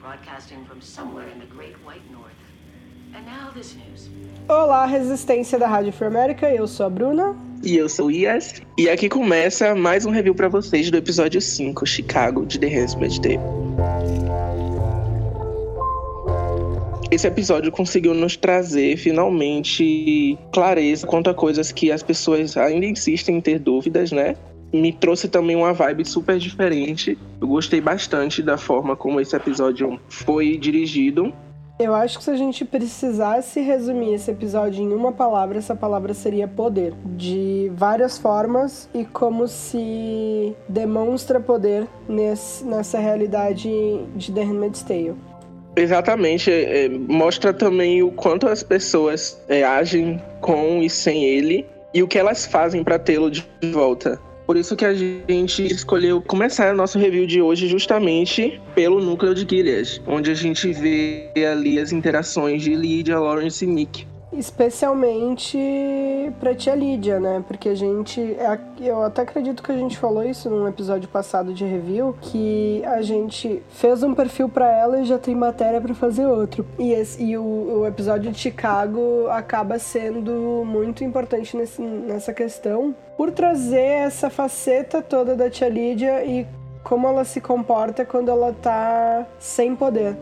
broadcasting from somewhere in the Great White North. And now this news. Olá, resistência da Rádio Free América, eu sou a Bruna. E eu sou o Ias. E aqui começa mais um review para vocês do episódio 5, Chicago, de The Handmaid's Tale. Esse episódio conseguiu nos trazer finalmente clareza quanto a coisas que as pessoas ainda insistem em ter dúvidas, né? Me trouxe também uma vibe super diferente. Eu gostei bastante da forma como esse episódio foi dirigido. Eu acho que se a gente precisasse resumir esse episódio em uma palavra, essa palavra seria poder. De várias formas e como se demonstra poder nesse, nessa realidade de The Handmaid's Tale. Exatamente, é, mostra também o quanto as pessoas é, agem com e sem ele e o que elas fazem para tê-lo de volta. Por isso que a gente escolheu começar o nosso review de hoje justamente pelo núcleo de Gilead, onde a gente vê ali as interações de Lydia, Lawrence e Nick. Especialmente pra tia Lídia, né? Porque a gente. É eu até acredito que a gente falou isso num episódio passado de review, que a gente fez um perfil para ela e já tem matéria para fazer outro. E, esse, e o, o, episódio de Chicago acaba sendo muito importante nesse, nessa questão, por trazer essa faceta toda da tia Lídia e como ela se comporta quando ela tá sem poder.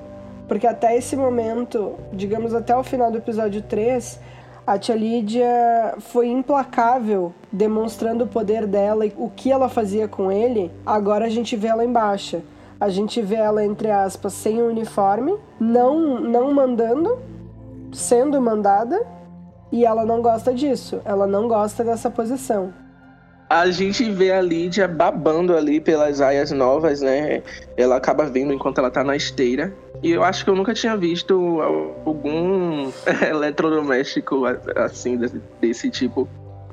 Porque até esse momento, digamos até o final do episódio 3, a tia Lídia foi implacável, demonstrando o poder dela e o que ela fazia com ele. Agora a gente vê ela em baixa. A gente vê ela, entre aspas, sem uniforme, não, não mandando, sendo mandada, e ela não gosta disso. Ela não gosta dessa posição a gente vê a Lídia babando ali pelas aias novas, né? Ela acaba vendo enquanto ela tá na esteira. E eu acho que eu nunca tinha visto algum eletrodoméstico assim, desse, desse tipo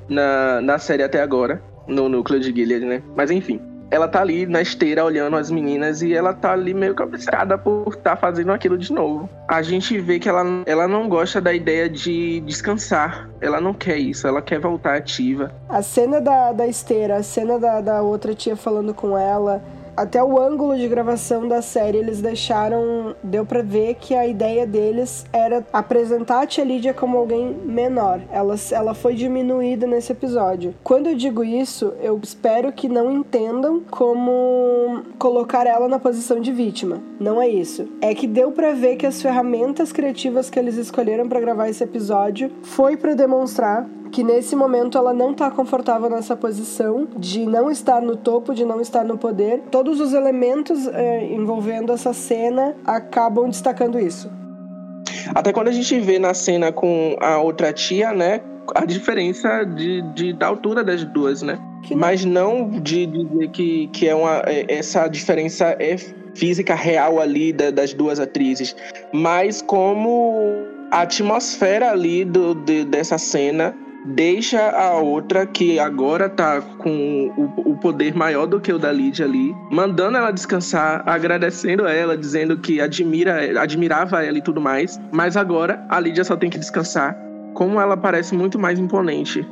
na, na série até agora, no núcleo de Gilead, né? Mas enfim ela tá ali na esteira olhando as meninas e ela tá ali meio cabeçada por estar tá fazendo aquilo de novo. A gente vê que ela, ela não gosta da ideia de descansar. Ela não quer isso, ela quer voltar ativa. A cena da, da esteira, a cena da, da outra tia falando com ela, até o ângulo de gravação da série eles deixaram. Deu para ver que a ideia deles era apresentar a Tia Lídia como alguém menor. Ela, ela foi diminuída nesse episódio. Quando eu digo isso, eu espero que não entendam como colocar ela na posição de vítima. Não é isso. É que deu para ver que as ferramentas criativas que eles escolheram para gravar esse episódio foi para demonstrar que nesse momento ela não está confortável nessa posição de não estar no topo, de não estar no poder. Todos os elementos é, envolvendo essa cena acabam destacando isso. Até quando a gente vê na cena com a outra tia, né? A diferença de, de da altura das duas, né? Não... Mas não de dizer que, que é uma, é, essa diferença é física real ali da, das duas atrizes, mas como a atmosfera ali do, de, dessa cena deixa a outra, que agora tá com o, o, poder maior do que o da Lídia ali, mandando ela descansar, agradecendo ela, dizendo que admira, admirava ela e tudo mais. Mas agora a Lídia só tem que descansar. Como ela parece muito mais imponente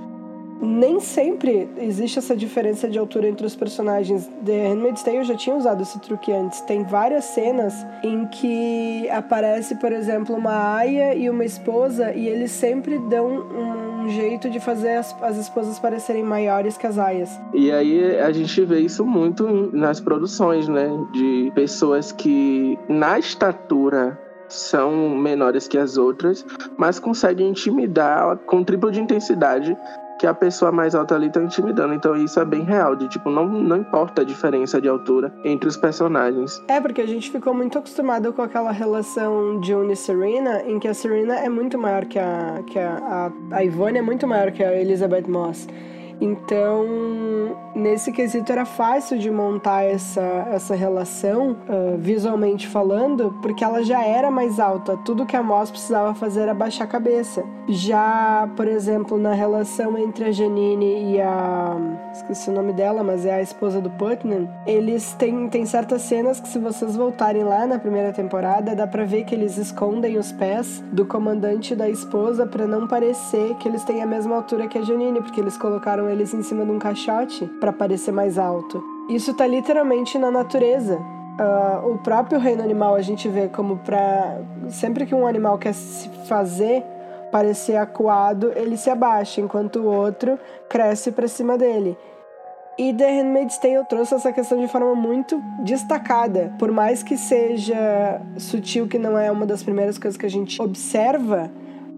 nem sempre existe essa diferença de altura entre os personagens. The Handmaid's Tale já tinha usado esse truque antes. Tem várias cenas em que aparece, por exemplo, uma aia e uma esposa e eles sempre dão um jeito de fazer as, as esposas parecerem maiores que as aias. E aí a gente vê isso muito nas produções, né? De pessoas que na estatura são menores que as outras, mas conseguem intimidar com triplo de intensidade que a pessoa mais alta ali tá intimidando. Então isso é bem real, de tipo, não, não importa a diferença de altura entre os personagens. É, porque a gente ficou muito acostumado com aquela relação June e Serena, em que a Serena é muito maior que a. que a, a, a Ivone é muito maior que a Elizabeth Moss. Então, nesse quesito era fácil de montar essa, essa relação, uh, visualmente falando, porque ela já era mais alta. Tudo que a Moss precisava fazer era baixar a cabeça. Já, por exemplo, na relação entre a Janine e a. Esqueci o nome dela, mas é a esposa do Putnam. Eles têm, têm certas cenas que, se vocês voltarem lá na primeira temporada, dá pra ver que eles escondem os pés do comandante e da esposa para não parecer que eles têm a mesma altura que a Janine, porque eles colocaram eles em cima de um caixote para parecer mais alto. Isso tá literalmente na natureza. Uh, o próprio reino animal a gente vê como para sempre que um animal quer se fazer parecer acuado, ele se abaixa, enquanto o outro cresce para cima dele. E The Handmaid's Tale trouxe essa questão de forma muito destacada. Por mais que seja sutil, que não é uma das primeiras coisas que a gente observa,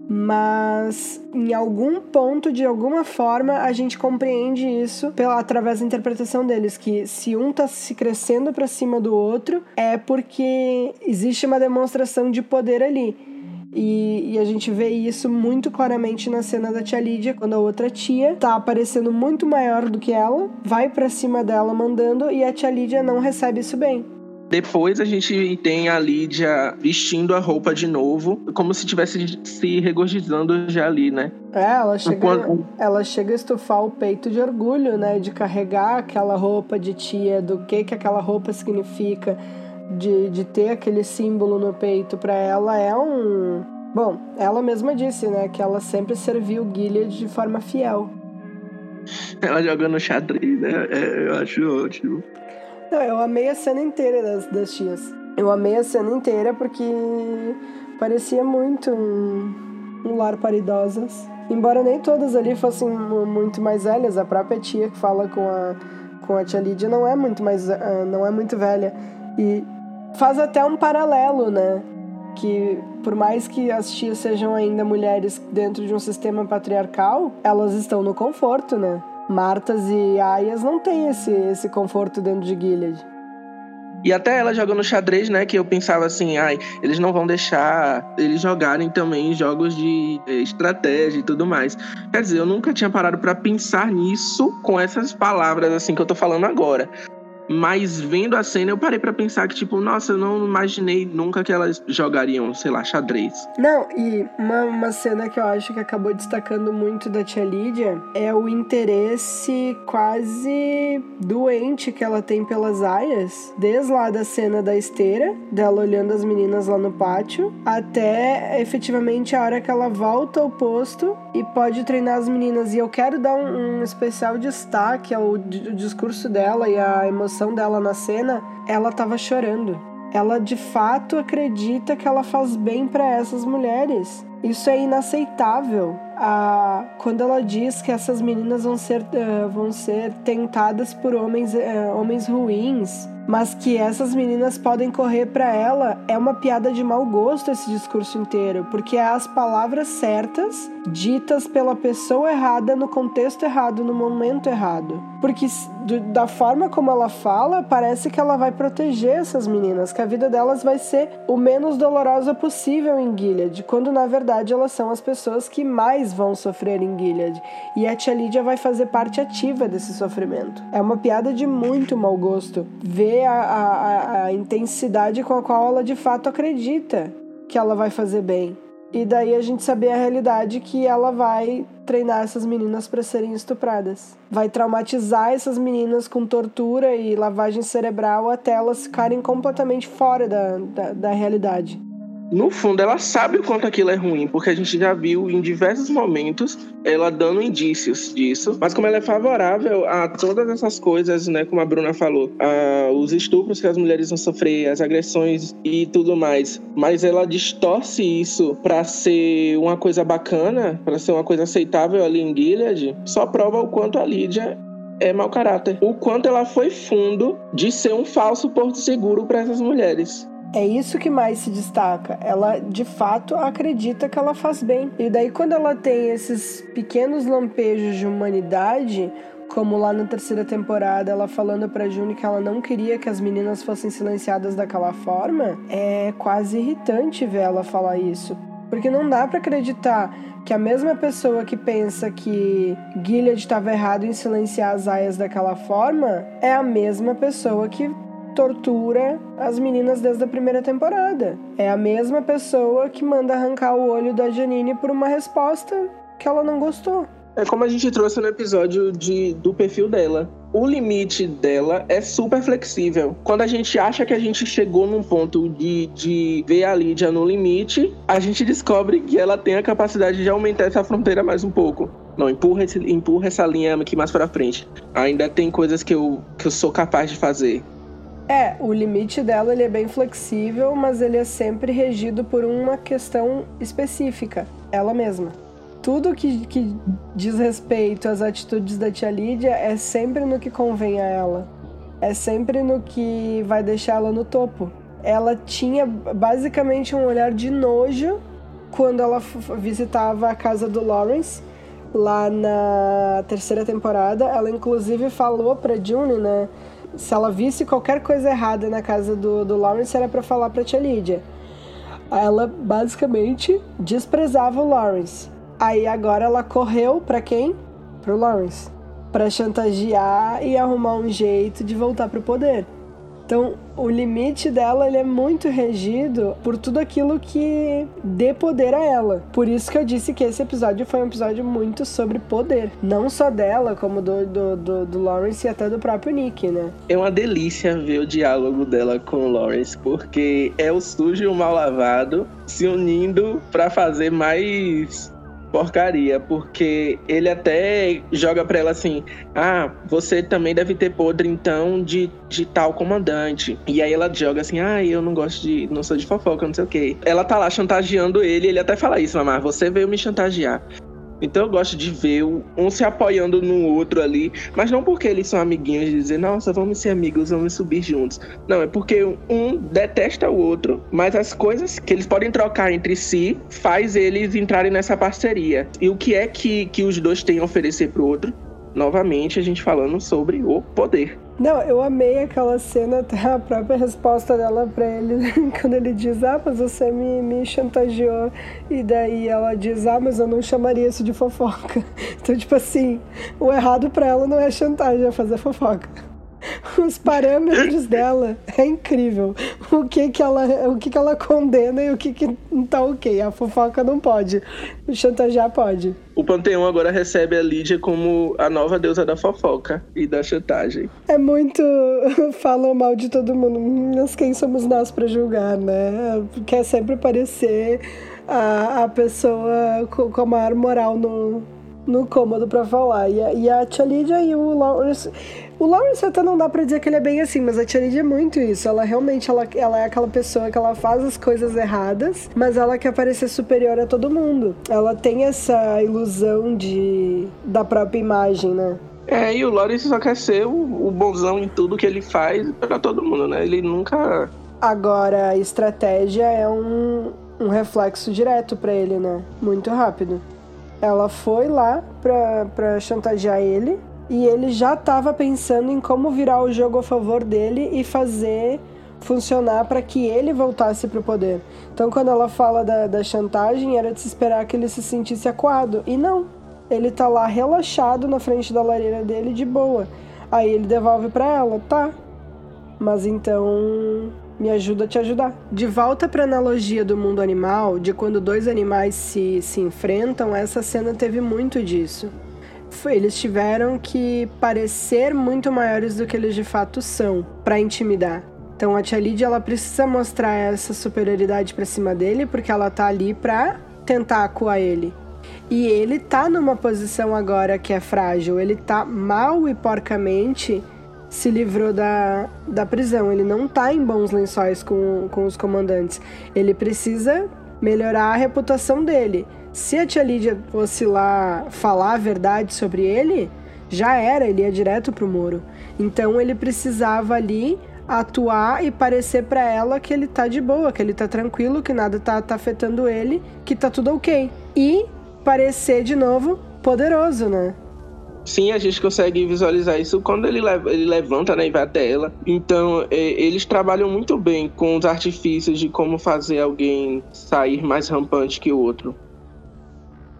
mas em algum ponto, de alguma forma, a gente compreende isso pela, através da interpretação deles, que se um tá se crescendo para cima do outro, é porque existe uma demonstração de poder ali. E, e, a gente vê isso muito claramente na cena da tia Lídia, quando a outra tia tá aparecendo muito maior do que ela, vai para cima dela mandando e a tia Lídia não recebe isso bem. Depois a gente tem a Lídia vestindo a roupa de novo, como se tivesse se regozijando já ali, né? É, ela chega, Enquanto... ela chega a estufar o peito de orgulho, né? De carregar aquela roupa de tia, do que que aquela roupa significa, de, de ter aquele símbolo no peito para ela é um. Bom, ela mesma disse, né? Que ela sempre serviu Gilead de forma fiel. Ela jogando xadrez, né? É, eu acho ótimo. Não, eu amei a cena inteira das, das tias. Eu amei a cena inteira porque parecia muito um, um lar para idosas. Embora nem todas ali fossem muito mais velhas, a própria tia que fala com a, com a tia Lídia não é muito mais ah, não é muito velha. E faz até um paralelo, né? Que por mais que as tias sejam ainda mulheres dentro de um sistema patriarcal, elas estão no conforto, né? Martas e Aias não têm esse, esse conforto dentro de Gilead. E até ela jogando xadrez, né? Que eu pensava assim, ai, eles não vão deixar eles jogarem também jogos de eh, estratégia e tudo mais. Quer dizer, eu nunca tinha parado para pensar nisso com essas palavras assim que eu tô falando agora. Mas vendo a cena, eu parei para pensar que, tipo, nossa, eu não imaginei nunca que elas jogariam, sei lá, xadrez. Não, e uma, uma cena que eu acho que acabou destacando muito da tia Lídia é o interesse quase doente que ela tem pelas aias, desde lá da cena da esteira, dela olhando as meninas lá no pátio, até efetivamente a hora que ela volta ao posto e pode treinar as meninas. E eu quero dar um, um especial destaque ao, discurso dela e a emoção reação dela na cena, ela tava chorando. Ela de fato acredita que ela faz bem para essas mulheres. Isso é inaceitável. Ah, quando ela diz que essas meninas vão ser, uh, vão ser tentadas por homens, uh, homens ruins, mas que essas meninas podem correr para ela, é uma piada de mau gosto esse discurso inteiro, porque é as palavras certas ditas pela pessoa errada no contexto errado, no momento errado. Porque da forma como ela fala, parece que ela vai proteger essas meninas, que a vida delas vai ser o menos dolorosa possível em Gilead, quando na verdade elas são as pessoas que mais vão sofrer em Gilead. E a tia Lídia vai fazer parte ativa desse sofrimento. É uma piada de muito mau gosto ver a, a, a intensidade com a qual ela de fato acredita que ela vai fazer bem. E daí a gente saber a realidade que ela vai treinar essas meninas para serem estupradas. Vai traumatizar essas meninas com tortura e lavagem cerebral até elas ficarem completamente fora da, da, da realidade no fundo, ela sabe o quanto aquilo é ruim, porque a gente já viu em diversos momentos ela dando indícios disso. Mas como ela é favorável a todas essas coisas, né, como a Bruna falou, a, os estupros que as mulheres vão sofrer, as agressões e tudo mais, mas ela distorce isso para ser uma coisa bacana, para ser uma coisa aceitável ali em Gilead, só prova o quanto a Lídia é mau caráter. O quanto ela foi fundo de ser um falso porto seguro para essas mulheres. É isso que mais se destaca. Ela de fato acredita que ela faz bem. E daí, quando ela tem esses pequenos lampejos de humanidade, como lá na terceira temporada, ela falando pra June que ela não queria que as meninas fossem silenciadas daquela forma, é quase irritante ver ela falar isso. Porque não dá para acreditar que a mesma pessoa que pensa que Gilead estava errado em silenciar as aias daquela forma é a mesma pessoa que tortura as meninas desde a primeira temporada. É a mesma pessoa que manda arrancar o olho da Janine por uma resposta que ela não gostou. É como a gente trouxe no episódio de, do perfil dela. O limite dela é super flexível. Quando a gente acha que a gente chegou num ponto de, de ver a Lídia no limite, a gente descobre que ela tem a capacidade de aumentar essa fronteira mais um pouco. Não, empurra, esse, empurra essa linha aqui mais pra frente. Ainda tem coisas que eu, que eu sou capaz de fazer. É, o limite dela ele é bem flexível, mas ele é sempre regido por uma questão específica, ela mesma. Tudo que, que diz respeito às atitudes da tia Lídia é sempre no que convém a ela. É sempre no que vai deixá-la no topo. Ela tinha basicamente um olhar de nojo quando ela visitava a casa do Lawrence lá na terceira temporada. Ela inclusive falou pra June, né? Se ela visse qualquer coisa errada na casa do, do Lawrence, era para falar pra tia Lídia. Ela basicamente desprezava o Lawrence. Aí agora ela correu para quem? Pro Lawrence. Para chantagear e arrumar um jeito de voltar pro poder. Então, o limite dela ele é muito regido por tudo aquilo que dê poder a ela. Por isso que eu disse que esse episódio foi um episódio muito sobre poder. Não só dela, como do, do, do, do Lawrence e até do próprio Nick, né? É uma delícia ver o diálogo dela com o Lawrence, porque é o sujo e o mal lavado se unindo para fazer mais porcaria, porque ele até joga pra ela assim: Ah, você também deve ter podre então de, de tal comandante. E aí ela joga assim: Ah, eu não gosto de. não sou de fofoca, não sei o quê. Ela tá lá chantageando ele, ele até fala isso, mamãe, você veio me chantagear. Então eu gosto de ver um se apoiando no outro ali, mas não porque eles são amiguinhos de dizer, nossa, vamos ser amigos, vamos subir juntos. Não, é porque um detesta o outro, mas as coisas que eles podem trocar entre si faz eles entrarem nessa parceria. E o que é que, que os dois têm a oferecer pro outro? Novamente, a gente falando sobre o poder. Não, eu amei aquela cena, até a própria resposta dela pra ele, quando ele diz, ah, mas você me, me chantageou. E daí ela diz, ah, mas eu não chamaria isso de fofoca. Então, tipo assim, o errado pra ela não é chantagem, é fazer fofoca. Os parâmetros dela é incrível. O que que ela, o que que ela condena e o que que não tá ok. A fofoca não pode. O chantagear pode. O Panteão agora recebe a Lídia como a nova deusa da fofoca e da chantagem. É muito. Falam mal de todo mundo. Mas quem somos nós para julgar, né? Quer sempre parecer a, a pessoa com, com a maior moral no, no cômodo para falar. E a, e a Tia Lídia e o Lawrence. O Lawrence até não dá pra dizer que ele é bem assim, mas a Tia Lídia é muito isso. Ela realmente ela, ela é aquela pessoa que ela faz as coisas erradas, mas ela quer parecer superior a todo mundo. Ela tem essa ilusão de da própria imagem, né? É, e o Lawrence só quer ser o, o bonzão em tudo que ele faz para todo mundo, né? Ele nunca. Agora, a estratégia é um, um reflexo direto para ele, né? Muito rápido. Ela foi lá pra, pra chantagear ele e ele já estava pensando em como virar o jogo a favor dele e fazer funcionar para que ele voltasse para o poder. Então, quando ela fala da, da chantagem, era de se esperar que ele se sentisse acuado. E não. Ele tá lá relaxado na frente da lareira dele, de boa. Aí ele devolve para ela, tá. Mas então me ajuda a te ajudar. De volta para analogia do mundo animal, de quando dois animais se, se enfrentam, essa cena teve muito disso. Eles tiveram que parecer muito maiores do que eles de fato são para intimidar. Então a tia Lídia ela precisa mostrar essa superioridade para cima dele porque ela tá ali para tentar acuar ele. E ele tá numa posição agora que é frágil, ele tá mal e porcamente se livrou da, da prisão. Ele não tá em bons lençóis com, com os comandantes. Ele precisa melhorar a reputação dele. Se a tia Lídia fosse lá falar a verdade sobre ele, já era, ele ia direto pro muro. Então ele precisava ali atuar e parecer para ela que ele tá de boa, que ele tá tranquilo, que nada tá, tá afetando ele, que tá tudo ok. E parecer de novo poderoso, né? Sim, a gente consegue visualizar isso quando ele, leva, ele levanta né, e vai até ela. Então, é, eles trabalham muito bem com os artifícios de como fazer alguém sair mais rampante que o outro.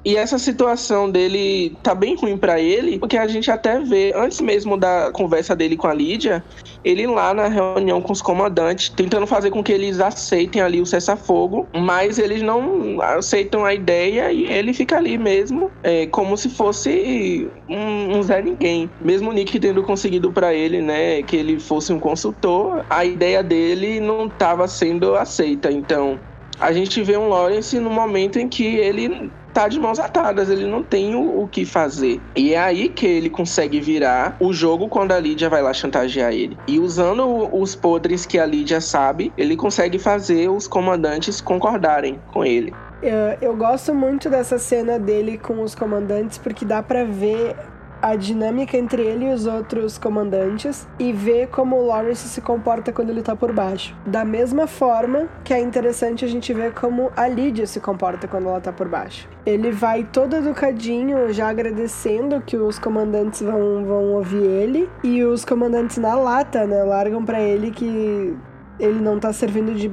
E essa situação dele tá bem ruim para ele, porque a gente até vê, antes mesmo da conversa dele com a Lídia, ele lá na reunião com os comandantes, tentando fazer com que eles aceitem ali o cessar-fogo, mas eles não aceitam a ideia e ele fica ali mesmo, é, como se fosse um, um Zé Ninguém. Mesmo o Nick tendo conseguido para ele, né, que ele fosse um consultor, a ideia dele não estava sendo aceita. Então, a gente vê um Lawrence no momento em que ele tá de mãos atadas, ele não tem o, o que fazer. E é aí que ele consegue virar o jogo quando a Lídia vai lá chantagear ele. E usando os podres que a Lídia sabe, ele consegue fazer os comandantes concordarem com ele. Eu, eu gosto muito dessa cena dele com os comandantes porque dá para ver a dinâmica entre ele e os outros comandantes e ver como o Lawrence se comporta quando ele tá por baixo. Da mesma forma que é interessante a gente ver como a Lydia se comporta quando ela tá por baixo. Ele vai todo educadinho, já agradecendo que os comandantes vão, vão ouvir ele e os comandantes na lata, né, largam para ele que ele não tá servindo de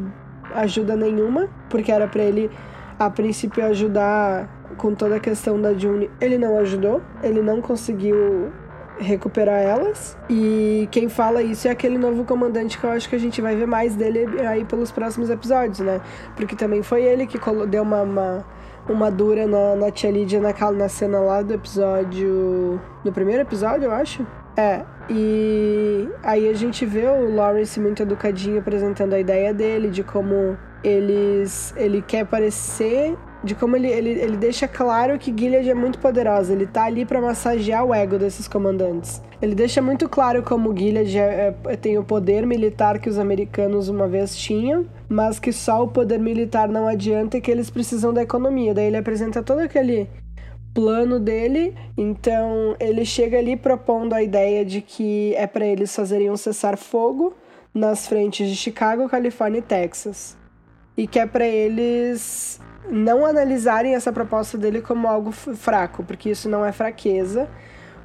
ajuda nenhuma, porque era para ele a princípio ajudar com toda a questão da June, ele não ajudou, ele não conseguiu recuperar elas. E quem fala isso é aquele novo comandante que eu acho que a gente vai ver mais dele aí pelos próximos episódios, né? Porque também foi ele que deu uma, uma, uma dura na, na tia Lydia naquela, na cena lá do episódio. No primeiro episódio, eu acho. É, e aí a gente vê o Lawrence muito educadinho apresentando a ideia dele, de como eles ele quer parecer de como ele, ele, ele deixa claro que Gilead é muito poderosa. Ele tá ali para massagear o ego desses comandantes. Ele deixa muito claro como Gilead é, é, tem o poder militar que os americanos uma vez tinham, mas que só o poder militar não adianta e que eles precisam da economia. Daí ele apresenta todo aquele plano dele. Então ele chega ali propondo a ideia de que é para eles fazerem um cessar-fogo nas frentes de Chicago, Califórnia e Texas. E que é para eles não analisarem essa proposta dele como algo fraco, porque isso não é fraqueza,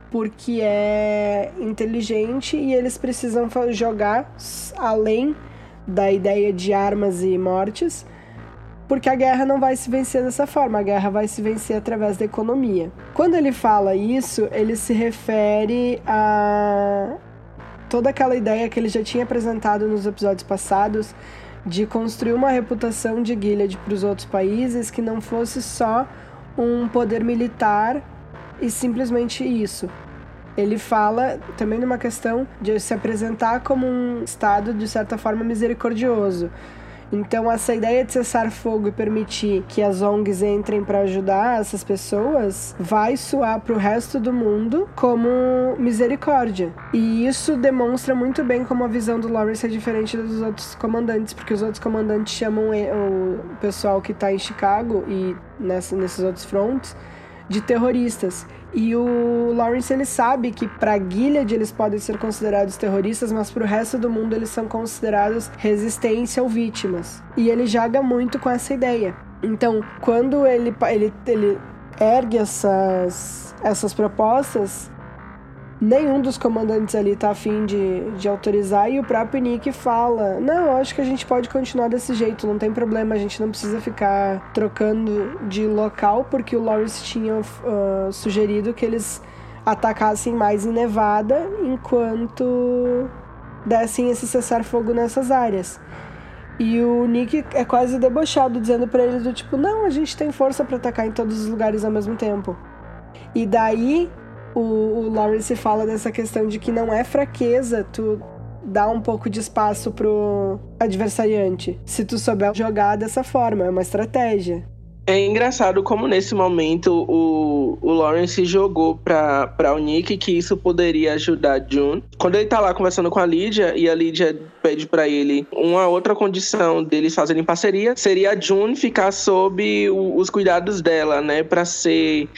porque é inteligente e eles precisam jogar além da ideia de armas e mortes, porque a guerra não vai se vencer dessa forma, a guerra vai se vencer através da economia. Quando ele fala isso, ele se refere a toda aquela ideia que ele já tinha apresentado nos episódios passados de construir uma reputação de Gilead para os outros países que não fosse só um poder militar e simplesmente isso. Ele fala também numa questão de se apresentar como um Estado de certa forma misericordioso. Então, essa ideia de cessar fogo e permitir que as ONGs entrem para ajudar essas pessoas vai soar para o resto do mundo como misericórdia. E isso demonstra muito bem como a visão do Lawrence é diferente dos outros comandantes, porque os outros comandantes chamam o pessoal que está em Chicago e nessa, nesses outros fronts de terroristas. E o Lawrence ele sabe que para Gilead eles podem ser considerados terroristas, mas para o resto do mundo eles são considerados resistência ou vítimas. E ele joga muito com essa ideia. Então, quando ele, ele, ele ergue essas, essas propostas, nenhum dos comandantes ali tá afim de, de autorizar e o próprio Nick fala: Não, acho que a gente pode continuar desse jeito, não tem problema, a gente não precisa ficar trocando de local, porque o Lawrence tinha uh, sugerido que eles atacassem mais em Nevada enquanto dessem esse cessar-fogo nessas áreas. E o Nick é quase debochado, dizendo para eles do tipo, não, a gente tem força para atacar em todos os lugares ao mesmo tempo. E daí o, o Lawrence fala dessa questão de que não é fraqueza tu dar um pouco de espaço pro adversariante. Se tu souber jogar dessa forma, é uma estratégia. É engraçado como nesse momento o, o Lawrence jogou pra, pra o Nick que isso poderia ajudar June. Quando ele tá lá conversando com a Lydia e a Lydia pede para ele uma outra condição deles fazerem parceria, seria a June ficar sob o, os cuidados dela, né? Pra ser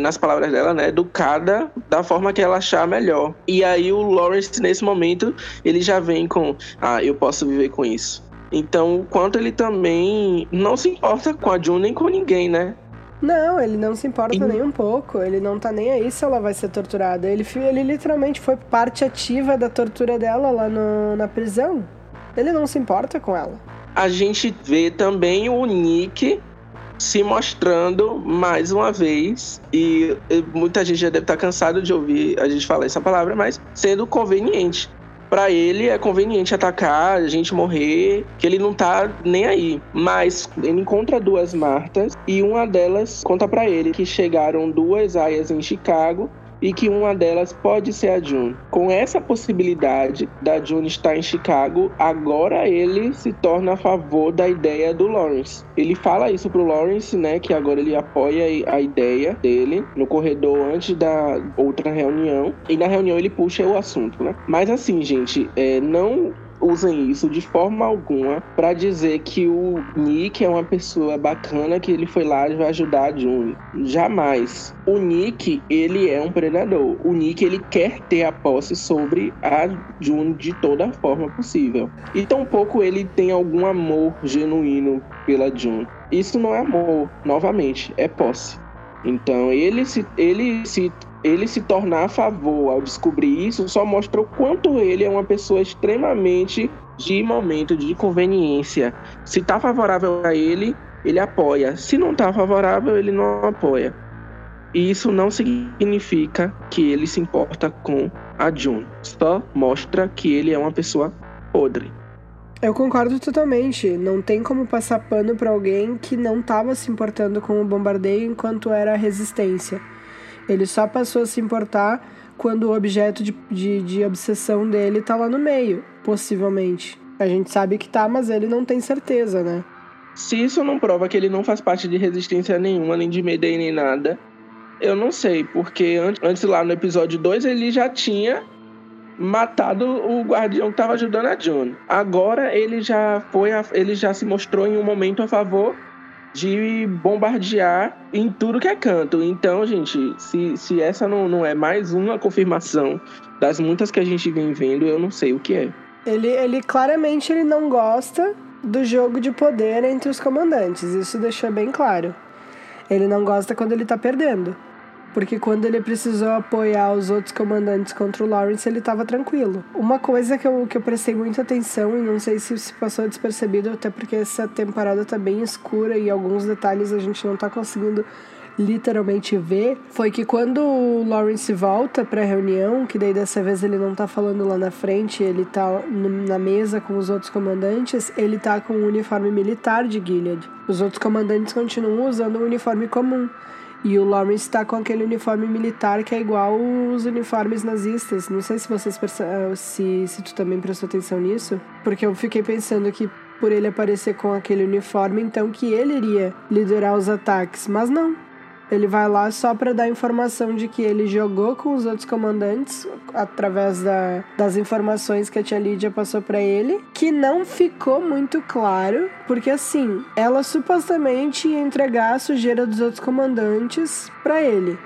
nas palavras dela, né, educada da forma que ela achar melhor. E aí o Lawrence, nesse momento, ele já vem com, ah, eu posso viver com isso. Então, o quanto ele também não se importa com a June nem com ninguém, né? Não, ele não se importa e... nem um pouco. Ele não tá nem aí se ela vai ser torturada. Ele, ele literalmente foi parte ativa da tortura dela lá no, na prisão. Ele não se importa com ela. A gente vê também o Nick se mostrando mais uma vez, e muita gente já deve estar cansado de ouvir a gente falar essa palavra, mas sendo conveniente. Para ele é conveniente atacar, a gente morrer, que ele não tá nem aí. Mas ele encontra duas Martas e uma delas conta para ele que chegaram duas aias em Chicago e que uma delas pode ser a June. Com essa possibilidade da June estar em Chicago, agora ele se torna a favor da ideia do Lawrence. Ele fala isso pro Lawrence, né, que agora ele apoia a ideia dele no corredor antes da outra reunião. E na reunião ele puxa o assunto, né? Mas assim, gente, é, não usem isso de forma alguma para dizer que o Nick é uma pessoa bacana que ele foi lá e vai ajudar a June. Jamais. O Nick, ele é um predador. O Nick, ele quer ter a posse sobre a June de toda forma possível. E tampouco ele tem algum amor genuíno pela June. Isso não é amor, novamente, é posse. Então ele se, ele se ele se tornar a favor ao descobrir isso só mostra o quanto ele é uma pessoa extremamente de momento, de conveniência. Se está favorável a ele, ele apoia. Se não está favorável, ele não apoia. E isso não significa que ele se importa com a June. Só mostra que ele é uma pessoa podre. Eu concordo totalmente. Não tem como passar pano para alguém que não estava se importando com o bombardeio enquanto era a resistência. Ele só passou a se importar quando o objeto de, de, de obsessão dele tá lá no meio, possivelmente. A gente sabe que tá, mas ele não tem certeza, né? Se isso não prova que ele não faz parte de resistência nenhuma, nem de Mayday, nem nada, eu não sei, porque antes lá no episódio 2 ele já tinha matado o guardião que estava ajudando a John. Agora ele já foi, a, ele já se mostrou em um momento a favor de bombardear em tudo que é canto. Então, gente, se, se essa não, não é mais uma confirmação das muitas que a gente vem vendo, eu não sei o que é. Ele, ele claramente ele não gosta do jogo de poder entre os comandantes. Isso deixou bem claro. Ele não gosta quando ele tá perdendo. Porque quando ele precisou apoiar os outros comandantes contra o Lawrence, ele estava tranquilo. Uma coisa que eu, que eu prestei muita atenção, e não sei se se passou despercebido, até porque essa temporada tá bem escura e alguns detalhes a gente não tá conseguindo literalmente ver, foi que quando o Lawrence volta pra reunião, que daí dessa vez ele não tá falando lá na frente, ele tá na mesa com os outros comandantes, ele tá com o uniforme militar de Gilead. Os outros comandantes continuam usando o uniforme comum. E o Lawrence está com aquele uniforme militar que é igual os uniformes nazistas. Não sei se vocês eh, se, se tu também prestou atenção nisso, porque eu fiquei pensando que por ele aparecer com aquele uniforme, então que ele iria liderar os ataques, mas não. Ele vai lá só para dar informação de que ele jogou com os outros comandantes através da, das informações que a tia Lídia passou para ele, que não ficou muito claro, porque assim, ela supostamente ia entregar a sujeira dos outros comandantes para ele.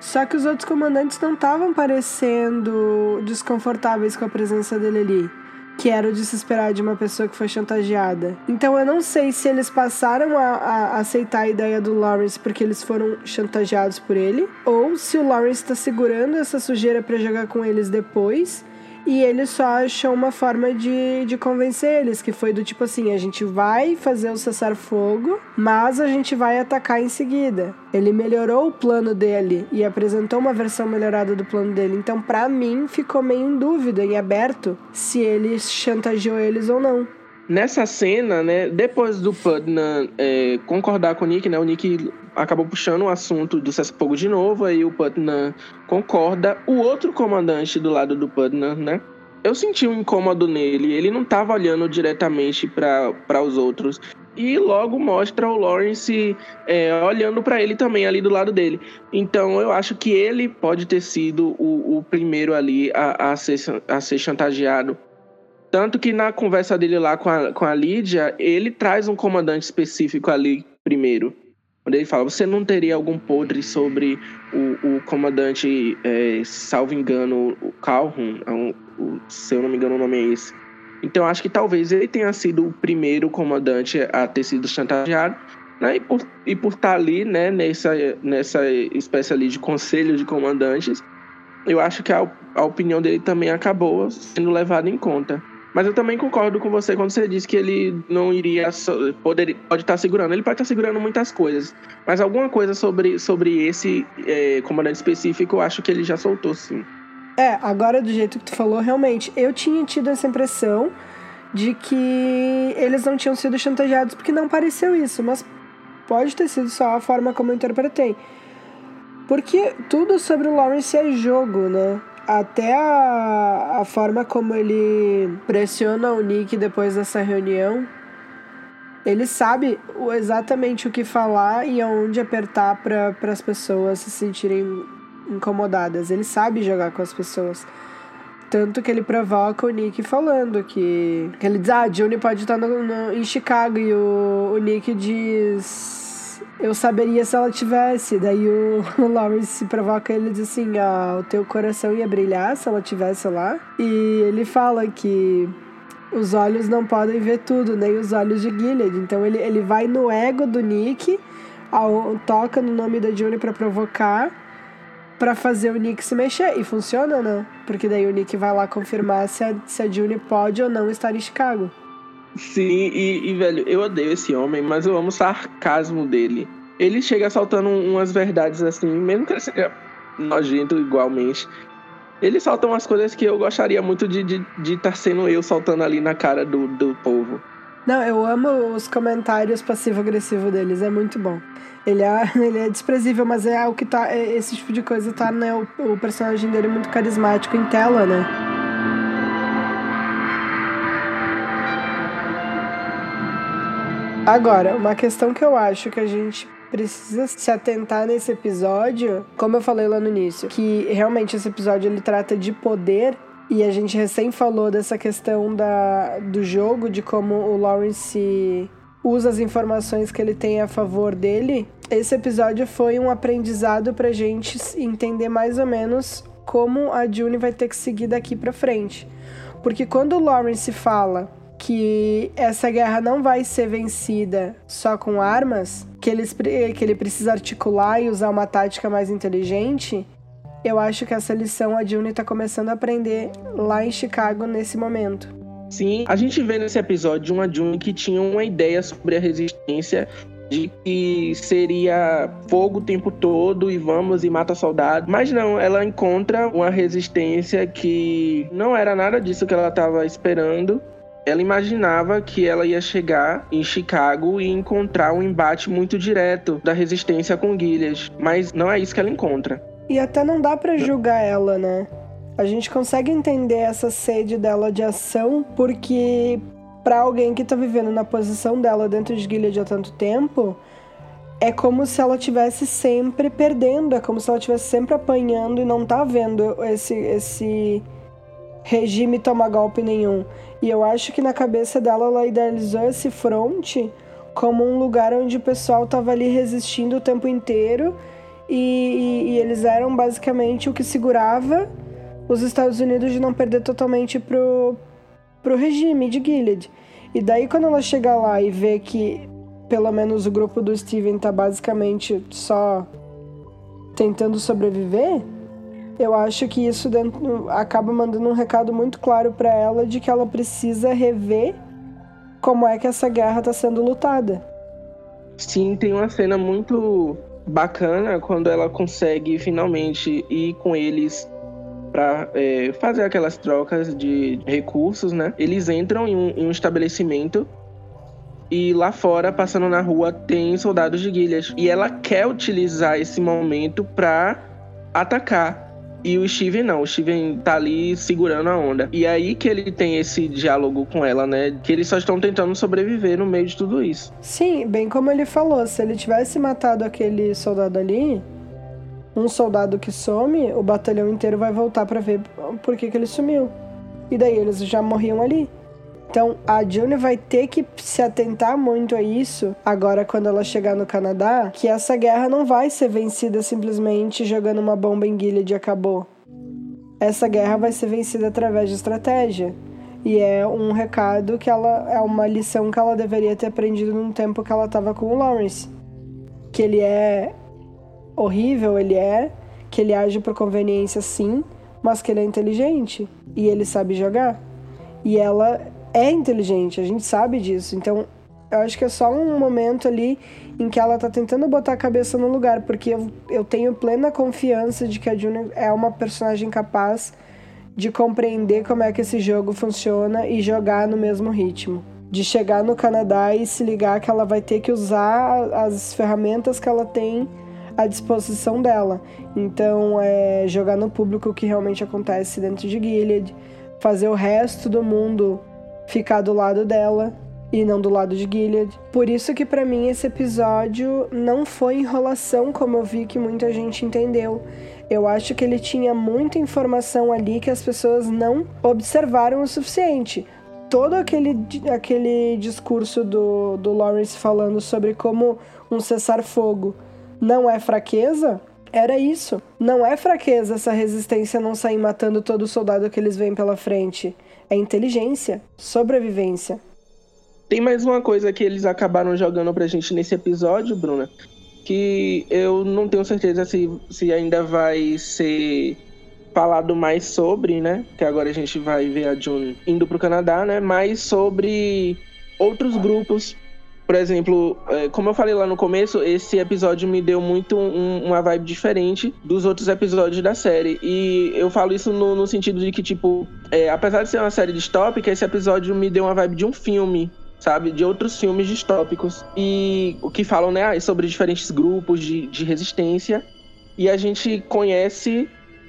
Só que os outros comandantes não estavam parecendo desconfortáveis com a presença dele ali que era o de se esperar de uma pessoa que foi chantageada. Então eu não sei se eles passaram a, a aceitar a ideia do Lawrence porque eles foram chantageados por ele, ou se o Lawrence está segurando essa sujeira para jogar com eles depois e ele só achou uma forma de, de convencer eles, que foi do tipo assim: a gente vai fazer o cessar-fogo, mas a gente vai atacar em seguida. Ele melhorou o plano dele e apresentou uma versão melhorada do plano dele. Então, para mim, ficou meio em dúvida, em aberto, se ele chantageou eles ou não. Nessa cena, né, depois do Putnam é, concordar com o Nick, né, o Nick acabou puxando o assunto do cessar-fogo de novo, aí o Putnam concorda. O outro comandante do lado do Putnam, né, eu senti um incômodo nele, ele não estava olhando diretamente para os outros. E logo mostra o Lawrence é, olhando para ele também ali do lado dele. Então eu acho que ele pode ter sido o, o primeiro ali a, a, ser, a ser chantageado tanto que na conversa dele lá com a, com a Lídia, ele traz um comandante específico ali primeiro. Onde ele fala: Você não teria algum podre sobre o, o comandante, é, salvo engano, o Calhoun? É se eu não me engano, o nome é esse. Então acho que talvez ele tenha sido o primeiro comandante a ter sido chantageado. Né? E, por, e por estar ali, né, nessa, nessa espécie ali de conselho de comandantes, eu acho que a, a opinião dele também acabou sendo levada em conta. Mas eu também concordo com você quando você disse que ele não iria poder, pode estar segurando. Ele pode estar segurando muitas coisas, mas alguma coisa sobre, sobre esse é, comandante específico, eu acho que ele já soltou, sim. É, agora do jeito que tu falou, realmente, eu tinha tido essa impressão de que eles não tinham sido chantageados porque não pareceu isso, mas pode ter sido só a forma como eu interpretei. Porque tudo sobre o Lawrence é jogo, né? Até a, a forma como ele pressiona o Nick depois dessa reunião. Ele sabe exatamente o que falar e aonde apertar para as pessoas se sentirem incomodadas. Ele sabe jogar com as pessoas. Tanto que ele provoca o Nick falando que. que ele diz: Ah, Juni pode estar no, no, em Chicago. E o, o Nick diz: Eu saberia se ela tivesse. Daí o, Lawrence provoca ele diz assim: Ah, o teu coração ia brilhar se ela tivesse lá. E ele fala que os olhos não podem ver tudo, nem os olhos de Gilead. Então ele, ele vai no ego do Nick, ao, toca no nome da Juni para provocar para fazer o Nick se mexer. E funciona, né? Porque daí o Nick vai lá confirmar se a, se a June pode ou não estar em Chicago. Sim, e, e, velho, eu odeio esse homem, mas eu amo o sarcasmo dele. Ele chega soltando umas verdades assim, mesmo que ele seja nojento igualmente. Ele solta umas coisas que eu gostaria muito de estar de, de tá sendo eu soltando ali na cara do, do povo. Não, eu amo os comentários passivo-agressivo deles, é muito bom. Ele é, ele é desprezível, mas é o que tá. É, esse tipo de coisa tá, né? O, o personagem dele é muito carismático em tela, né? Agora, uma questão que eu acho que a gente precisa se atentar nesse episódio, como eu falei lá no início, que realmente esse episódio ele trata de poder e a gente recém falou dessa questão da, do jogo, de como o Lawrence usa as informações que ele tem a favor dele. Esse episódio foi um aprendizado pra gente entender mais ou menos como a June vai ter que seguir daqui pra frente. Porque quando o Lawrence fala que essa guerra não vai ser vencida só com armas, que, eles, que ele precisa articular e usar uma tática mais inteligente, eu acho que essa lição a June está começando a aprender lá em Chicago nesse momento. Sim, a gente vê nesse episódio uma June que tinha uma ideia sobre a resistência de que seria fogo o tempo todo e vamos e mata soldado. Mas não, ela encontra uma resistência que não era nada disso que ela estava esperando. Ela imaginava que ela ia chegar em Chicago e encontrar um embate muito direto da resistência com Gilead, mas não é isso que ela encontra. E até não dá para julgar ela, né? A gente consegue entender essa sede dela de ação porque para alguém que tá vivendo na posição dela dentro de Gilead há tanto tempo, é como se ela tivesse sempre perdendo, é como se ela tivesse sempre apanhando e não tá vendo esse esse regime tomar golpe nenhum. E eu acho que na cabeça dela ela idealizou esse fronte como um lugar onde o pessoal tava ali resistindo o tempo inteiro e, e, e eles eram basicamente o que segurava os Estados Unidos de não perder totalmente pro, pro regime de Gilead. E daí quando ela chega lá e vê que pelo menos o grupo do Steven tá basicamente só tentando sobreviver, eu acho que isso dentro, acaba mandando um recado muito claro para ela de que ela precisa rever como é que essa guerra tá sendo lutada. Sim, tem uma cena muito bacana quando ela consegue finalmente ir com eles para é, fazer aquelas trocas de recursos, né? Eles entram em um, em um, estabelecimento e lá fora, passando na rua, tem soldados de Gilead. E ela quer utilizar esse momento para atacar. E o Steven não, o Steven tá ali segurando a onda. E aí que ele tem esse diálogo com ela, né? Que eles só estão tentando sobreviver no meio de tudo isso. Sim, bem como ele falou, se ele tivesse matado aquele soldado ali, um soldado que some, o batalhão inteiro vai voltar para ver por que, que ele sumiu. E daí eles já morriam ali. Então a June vai ter que se atentar muito a isso agora quando ela chegar no Canadá, que essa guerra não vai ser vencida simplesmente jogando uma bomba em Gilead e acabou. Essa guerra vai ser vencida através de estratégia. E é um recado que ela é uma lição que ela deveria ter aprendido num tempo que ela estava com o Lawrence. Que ele é horrível, ele é, que ele age por conveniência sim, mas que ele é inteligente e ele sabe jogar. E ela é inteligente, a gente sabe disso. Então, eu acho que é só um momento ali em que ela tá tentando botar a cabeça no lugar, porque eu, eu tenho plena confiança de que a June é uma personagem capaz de compreender como é que esse jogo funciona e jogar no mesmo ritmo. De chegar no Canadá e se ligar que ela vai ter que usar as ferramentas que ela tem à disposição dela. Então, é jogar no público o que realmente acontece dentro de Gilead, fazer o resto do mundo ficar do lado dela e não do lado de Gilead. Por isso que para mim esse episódio não foi enrolação como eu vi que muita gente entendeu. Eu acho que ele tinha muita informação ali que as pessoas não observaram o suficiente. Todo aquele, aquele discurso do, do Lawrence falando sobre como um cessar-fogo não é fraqueza, era isso. Não é fraqueza essa resistência não sair matando todo soldado que eles veem pela frente. É inteligência, sobrevivência. Tem mais uma coisa que eles acabaram jogando pra gente nesse episódio, Bruna, que eu não tenho certeza se, se ainda vai ser falado mais sobre, né? Que agora a gente vai ver a June indo pro Canadá, né? Mais sobre outros grupos. Por exemplo, é, como eu falei lá no começo, esse episódio me deu muito um, uma vibe diferente dos outros episódios da série. E eu falo isso no, no sentido de que, tipo, é, apesar de ser uma série distópica, esse episódio me deu uma vibe de um filme sabe? De outros filmes distópicos. E o que falam, né, sobre diferentes grupos de, de resistência. E a gente conhece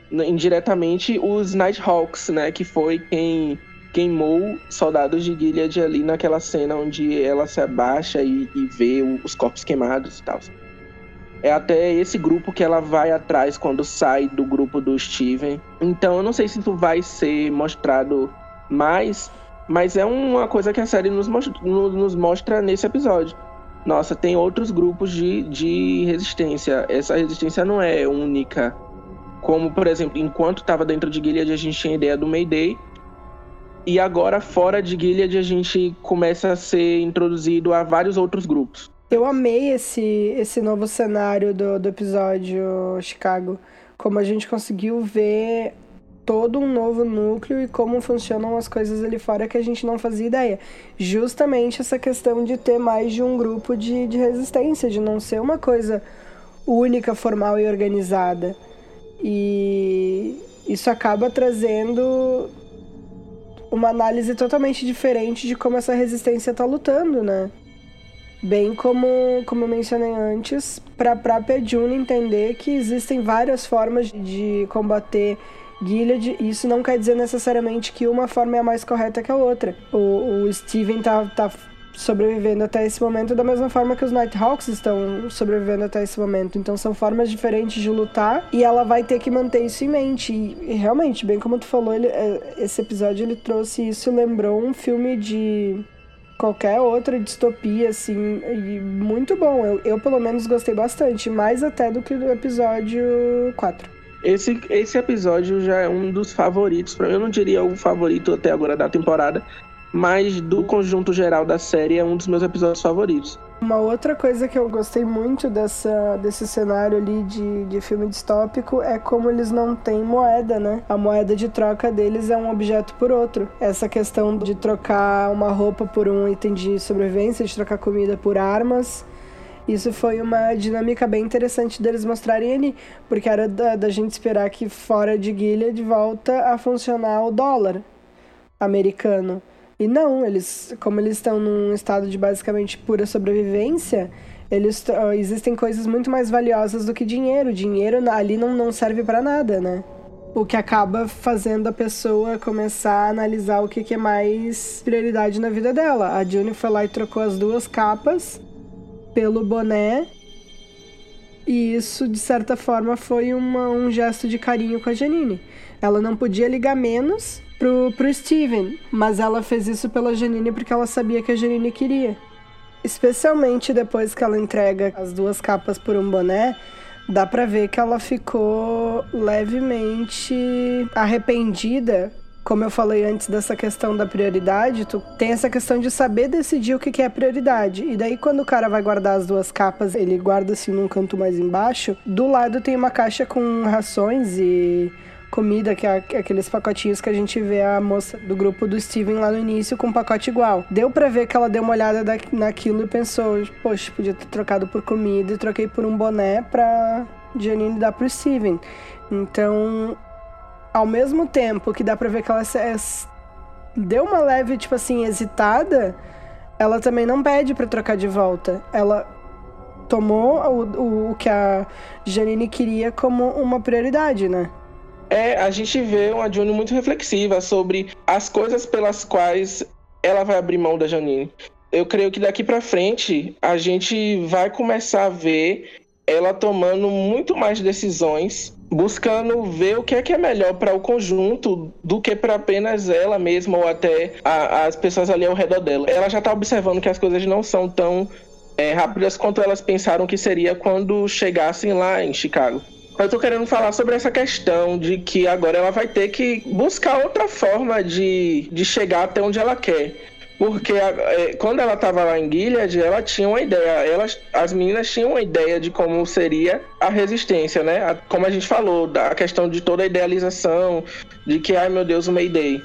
né, indiretamente os Nighthawks, né? Que foi quem queimou soldados de Gilead ali naquela cena onde ela se abaixa e, e vê os corpos queimados e tal. É até esse grupo que ela vai atrás quando sai do grupo do Steven. Então eu não sei se isso vai ser mostrado mais mas é uma coisa que a série nos mostra, nos mostra nesse episódio. Nossa, tem outros grupos de, de resistência. Essa resistência não é única. Como, por exemplo, enquanto estava dentro de Gilead, a gente tinha ideia do Mayday. E agora, fora de Gilead, a gente começa a ser introduzido a vários outros grupos. Eu amei esse, esse novo cenário do, do episódio Chicago. Como a gente conseguiu ver todo um novo núcleo e como funcionam as coisas ali fora que a gente não fazia ideia. Justamente essa questão de ter mais de um grupo de, de resistência, de não ser uma coisa única, formal e organizada. E isso acaba trazendo uma análise totalmente diferente de como essa resistência está lutando, né? Bem como, como eu mencionei antes, para a própria June entender que existem várias formas de combater Gilead, isso não quer dizer necessariamente que uma forma é a mais correta que a outra. O, o Steven tá, tá sobrevivendo até esse momento da mesma forma que os Nighthawks estão sobrevivendo até esse momento. Então são formas diferentes de lutar e ela vai ter que manter isso em mente. E, e realmente, bem como tu falou, ele, é, esse episódio ele trouxe isso, lembrou um filme de qualquer outra distopia, assim, e muito bom. Eu, eu pelo menos gostei bastante, mais até do que do episódio 4. Esse, esse episódio já é um dos favoritos, para eu não diria o favorito até agora da temporada, mas do conjunto geral da série é um dos meus episódios favoritos. Uma outra coisa que eu gostei muito dessa, desse cenário ali de, de filme distópico é como eles não têm moeda, né? A moeda de troca deles é um objeto por outro. Essa questão de trocar uma roupa por um item de sobrevivência, de trocar comida por armas, isso foi uma dinâmica bem interessante deles mostrarem ali, porque era da, da gente esperar que fora de Gilead volta a funcionar o dólar americano. E não, eles, como eles estão num estado de basicamente pura sobrevivência, eles existem coisas muito mais valiosas do que dinheiro. Dinheiro ali não, não serve para nada, né? O que acaba fazendo a pessoa começar a analisar o que, que é mais prioridade na vida dela. A June foi lá e trocou as duas capas pelo boné. E isso, de certa forma, foi uma, um gesto de carinho com a Janine. Ela não podia ligar menos pro, pro Steven, mas ela fez isso pela Janine porque ela sabia que a Janine queria. Especialmente depois que ela entrega as duas capas por um boné, dá pra ver que ela ficou levemente arrependida como eu falei antes dessa questão da prioridade, tu tem essa questão de saber decidir o que é prioridade. E daí, quando o cara vai guardar as duas capas, ele guarda assim num canto mais embaixo. Do lado tem uma caixa com rações e comida, que é aqueles pacotinhos que a gente vê a moça do grupo do Steven lá no início com um pacote igual. Deu para ver que ela deu uma olhada naquilo e pensou: poxa, podia ter trocado por comida e troquei por um boné pra Janine dar pro Steven. Então, ao mesmo tempo que dá pra ver que ela deu uma leve, tipo assim, hesitada, ela também não pede para trocar de volta. Ela tomou o, o, o que a Janine queria como uma prioridade, né? É, a gente vê uma June muito reflexiva sobre as coisas pelas quais ela vai abrir mão da Janine. Eu creio que daqui para frente a gente vai começar a ver ela tomando muito mais decisões, buscando ver o que é que é melhor para o conjunto do que para apenas ela mesma ou até a, as pessoas ali ao redor dela. Ela já está observando que as coisas não são tão é, rápidas quanto elas pensaram que seria quando chegassem lá em Chicago. Eu tô querendo falar sobre essa questão de que agora ela vai ter que buscar outra forma de, de chegar até onde ela quer. Porque é, quando ela estava lá em Gilead, ela tinha uma ideia. Elas, as meninas tinham uma ideia de como seria a resistência, né? Como a gente falou, da questão de toda a idealização, de que, ai meu Deus, o Mayday.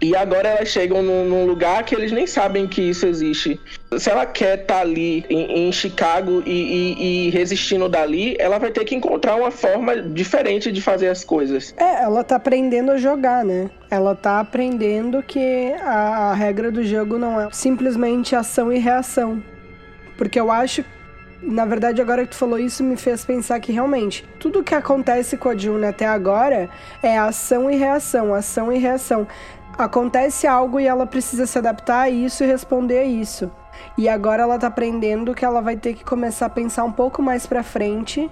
E agora elas chegam num, num, lugar que eles nem sabem que isso existe. Se ela quer estar tá ali em, em Chicago e, e, e, resistindo dali, ela vai ter que encontrar uma forma diferente de fazer as coisas. É, ela tá aprendendo a jogar, né? Ela tá aprendendo que a, a regra do jogo não é simplesmente ação e reação. Porque eu acho na verdade, agora que tu falou isso, me fez pensar que realmente tudo que acontece com a June até agora é ação e reação, ação e reação acontece algo e ela precisa se adaptar a isso e responder a isso. E agora ela tá aprendendo que ela vai ter que começar a pensar um pouco mais para frente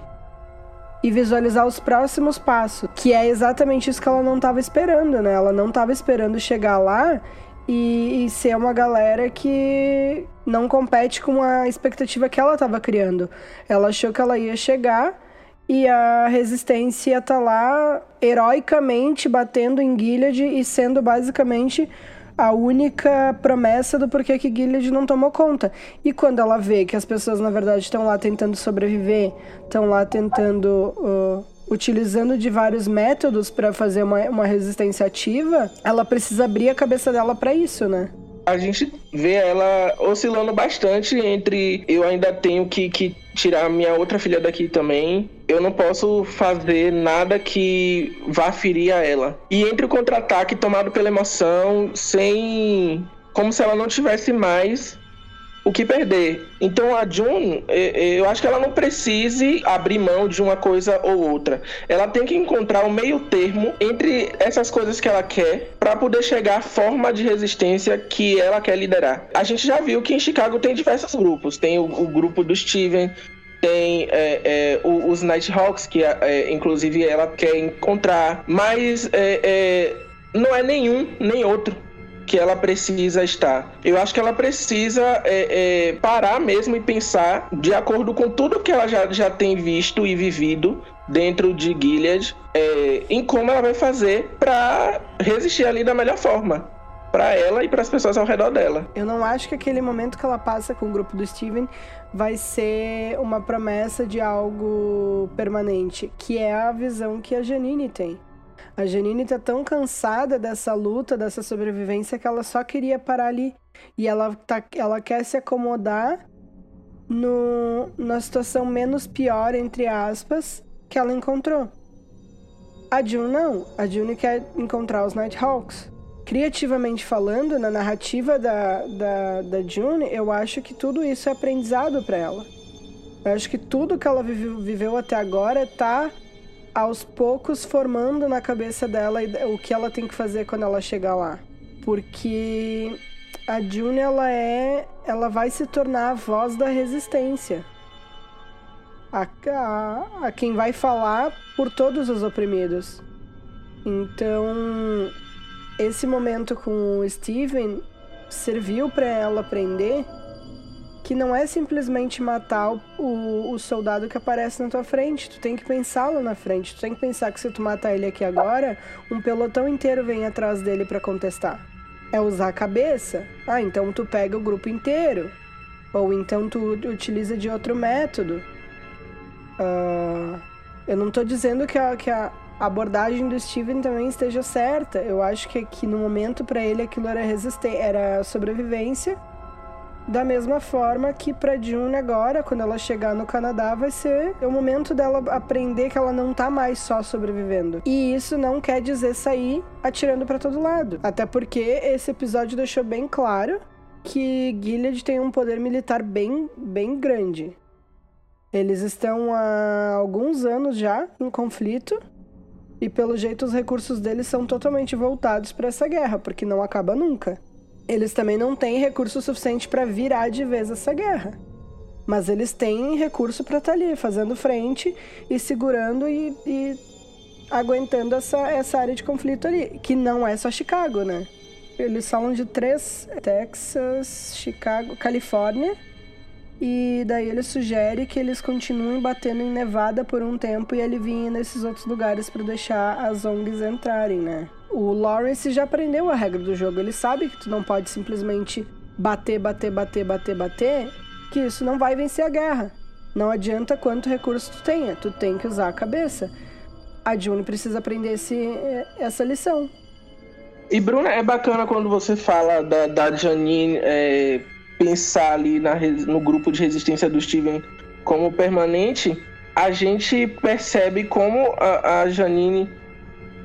e visualizar os próximos passos, que é exatamente isso que ela não estava esperando, né? Ela não estava esperando chegar lá e, e, ser uma galera que não compete com a expectativa que ela estava criando. Ela achou que ela ia chegar e a resistência tá lá heroicamente batendo em Gilead e sendo basicamente a única promessa do porquê que Gilead não tomou conta. E quando ela vê que as pessoas, na verdade, estão lá tentando sobreviver, estão lá tentando. Uh, utilizando de vários métodos para fazer uma, uma resistência ativa, ela precisa abrir a cabeça dela para isso, né? A gente vê ela oscilando bastante entre eu ainda tenho que, que tirar minha outra filha daqui também. Eu não posso fazer nada que vá ferir a ela. E entre o contra-ataque tomado pela emoção, sem. como se ela não tivesse mais o que perder. Então a June, eu acho que ela não precise abrir mão de uma coisa ou outra. Ela tem que encontrar o um meio termo entre essas coisas que ela quer para poder chegar à forma de resistência que ela quer liderar. A gente já viu que em Chicago tem diversos grupos. Tem o, o grupo do Steven, tem é, é, os Nighthawks, que é, inclusive ela quer encontrar, mas é, é, não é nenhum nem outro que ela precisa estar. Eu acho que ela precisa é, é, parar mesmo e pensar de acordo com tudo que ela já, já tem visto e vivido dentro de Gilead, é, em como ela vai fazer para resistir ali da melhor forma para ela e para as pessoas ao redor dela. Eu não acho que aquele momento que ela passa com o grupo do Steven vai ser uma promessa de algo permanente, que é a visão que a Janine tem. A Janine tá tão cansada dessa luta, dessa sobrevivência, que ela só queria parar ali. E ela, tá, ela quer se acomodar no, na situação menos pior, entre aspas, que ela encontrou. A June não. A June quer encontrar os Nighthawks. Criativamente falando, na narrativa da, da, da June, eu acho que tudo isso é aprendizado para ela. Eu acho que tudo que ela viveu, viveu até agora tá aos poucos formando na cabeça dela o que ela tem que fazer quando ela chegar lá. Porque a June ela é, ela vai se tornar a voz da resistência. A, a, a quem vai falar por todos os oprimidos. Então, esse momento com o Steven serviu para ela aprender que não é simplesmente matar o, o, soldado que aparece na tua frente. Tu tem que pensá-lo na frente. Tu tem que pensar que se tu matar ele aqui agora, um pelotão inteiro vem atrás dele para contestar. É usar a cabeça. Ah, então tu pega o grupo inteiro. Ou então tu utiliza de outro método. Uh, eu não tô dizendo que a, que a abordagem do Steven também esteja certa. Eu acho que, que no momento para ele aquilo era resistência, era sobrevivência da mesma forma que para June agora, quando ela chegar no Canadá, vai ser o momento dela aprender que ela não tá mais só sobrevivendo. E isso não quer dizer sair atirando para todo lado. Até porque esse episódio deixou bem claro que Gilead tem um poder militar bem, bem grande. Eles estão há alguns anos já em conflito e pelo jeito os recursos deles são totalmente voltados para essa guerra, porque não acaba nunca. Eles também não têm recurso suficiente para virar de vez essa guerra. Mas eles têm recurso para estar tá ali, fazendo frente e segurando e, e aguentando essa, essa área de conflito ali, que não é só Chicago, né? Eles falam de três: Texas, Chicago, Califórnia. E daí ele sugere que eles continuem batendo em Nevada por um tempo e ele vinha nesses outros lugares para deixar as ONGs entrarem, né? O Lawrence já aprendeu a regra do jogo. Ele sabe que tu não pode simplesmente bater, bater, bater, bater, bater, que isso não vai vencer a guerra. Não adianta quanto recurso tu tenha, tu tem que usar a cabeça. A June precisa aprender esse, essa lição. E Bruna, é bacana quando você fala da, da Janine é, pensar ali na, no grupo de resistência do Steven como permanente, a gente percebe como a, a Janine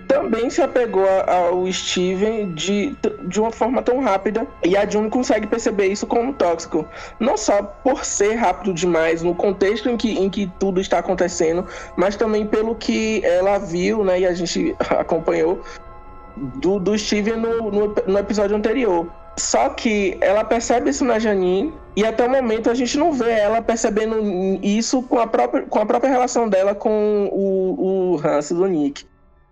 também se apegou ao Steven de, de uma forma tão rápida e a June consegue perceber isso como tóxico. Não só por ser rápido demais no contexto em que, em que tudo está acontecendo, mas também pelo que ela viu né, e a gente acompanhou do, do Steven no, no, no episódio anterior. Só que ela percebe isso na Janine e até o momento a gente não vê ela percebendo isso com a própria, com a própria relação dela com o, o Hans do Nick.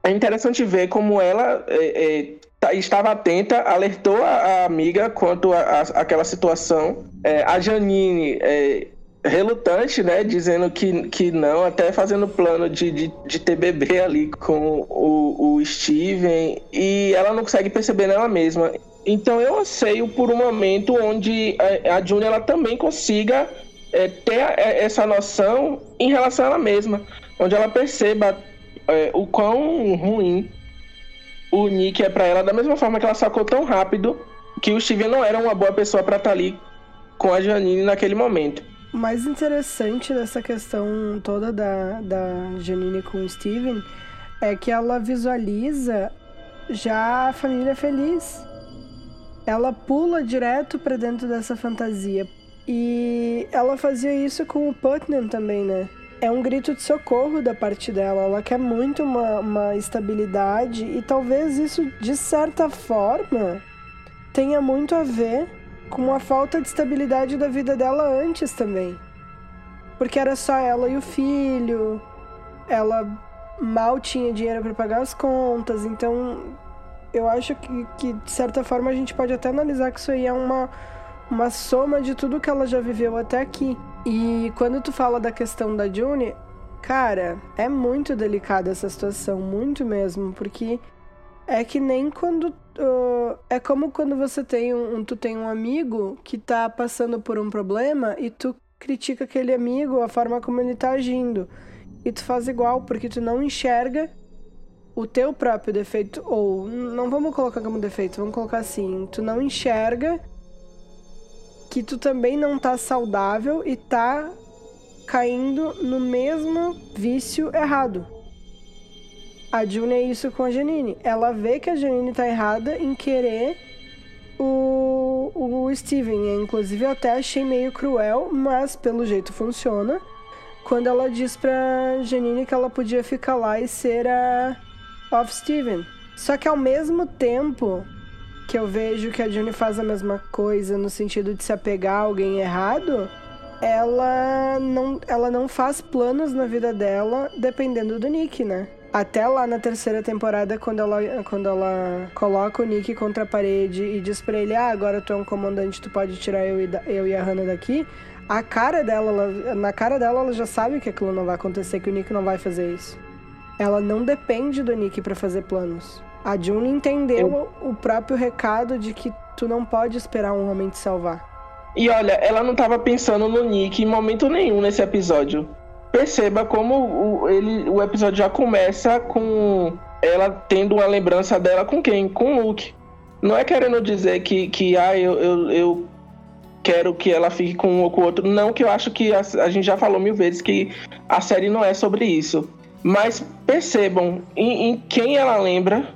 É interessante ver como ela é, é, tá, estava atenta, alertou a, a amiga quanto a, aquela situação. É, a Janine é, relutante, né? Dizendo que, que não, até fazendo plano de, de, de ter bebê ali com o, o Steven. E ela não consegue perceber nela mesma. Então eu anseio por um momento onde a, a ela também consiga é, ter essa noção em relação a ela mesma. Onde ela perceba é, o quão ruim o Nick é para ela, da mesma forma que ela sacou tão rápido que o Steven não era uma boa pessoa para estar tá ali com a Janine naquele momento mais interessante dessa questão toda da, da Janine com o Steven é que ela visualiza já a família feliz. Ela pula direto para dentro dessa fantasia. E ela fazia isso com o Putnam também, né? É um grito de socorro da parte dela. Ela quer muito uma, uma estabilidade e talvez isso, de certa forma, tenha muito a ver com a falta de estabilidade da vida dela antes também. Porque era só ela e o filho, ela mal tinha dinheiro para pagar as contas, então eu acho que, que, de certa forma a gente pode até analisar que isso aí é uma, uma soma de tudo que ela já viveu até aqui. E quando tu fala da questão da June, cara, é muito delicada essa situação, muito mesmo, porque é que nem quando. Uh, é como quando você tem um, tu tem um amigo que tá passando por um problema e tu critica aquele amigo, a forma como ele tá agindo. E tu faz igual, porque tu não enxerga o teu próprio defeito. Ou, não vamos colocar como defeito, vamos colocar assim: tu não enxerga que tu também não tá saudável e tá caindo no mesmo vício errado. A June é isso com a Janine. Ela vê que a Janine tá errada em querer o, o Steven. Inclusive, eu até achei meio cruel, mas pelo jeito funciona. Quando ela diz pra Janine que ela podia ficar lá e ser a of Steven. Só que ao mesmo tempo que eu vejo que a June faz a mesma coisa no sentido de se apegar a alguém errado, ela não, ela não faz planos na vida dela dependendo do Nick, né? Até lá na terceira temporada, quando ela, quando ela coloca o Nick contra a parede e diz pra ele: Ah, agora tu é um comandante, tu pode tirar eu e, eu e a Hannah daqui. A cara dela, ela, na cara dela, ela já sabe que aquilo não vai acontecer, que o Nick não vai fazer isso. Ela não depende do Nick para fazer planos. A June entendeu eu... o próprio recado de que tu não pode esperar um homem te salvar. E olha, ela não tava pensando no Nick em momento nenhum nesse episódio perceba como o, ele, o episódio já começa com ela tendo uma lembrança dela com quem? Com o Luke. Não é querendo dizer que, que ah, eu, eu, eu quero que ela fique com um ou com o outro. Não, que eu acho que a, a, gente já falou mil vezes que a série não é sobre isso. Mas percebam em, em quem ela lembra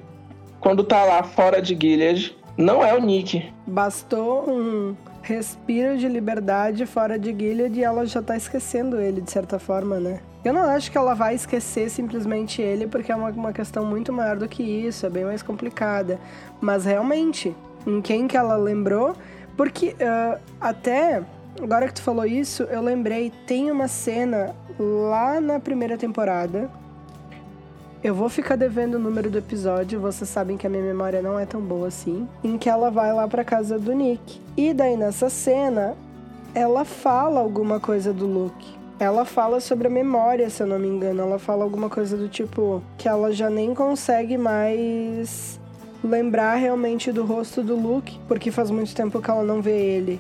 quando tá lá fora de Gilead. Não é o Nick. Bastou um respiro de liberdade fora de Gilead e ela já tá esquecendo ele, de certa forma, né? Eu não acho que ela vai esquecer simplesmente ele, porque é uma, uma questão muito maior do que isso, é bem mais complicada. Mas realmente, em quem que ela lembrou, porque uh, até agora que tu falou isso, eu lembrei, tem uma cena lá na primeira temporada. Eu vou ficar devendo o número do episódio, vocês sabem que a minha memória não é tão boa assim, em que ela vai lá para casa do Nick. E daí nessa cena, ela fala alguma coisa do Luke. Ela fala sobre a memória, se eu não me engano. Ela fala alguma coisa do tipo que ela já nem consegue mais lembrar realmente do rosto do Luke, porque faz muito tempo que ela não vê ele.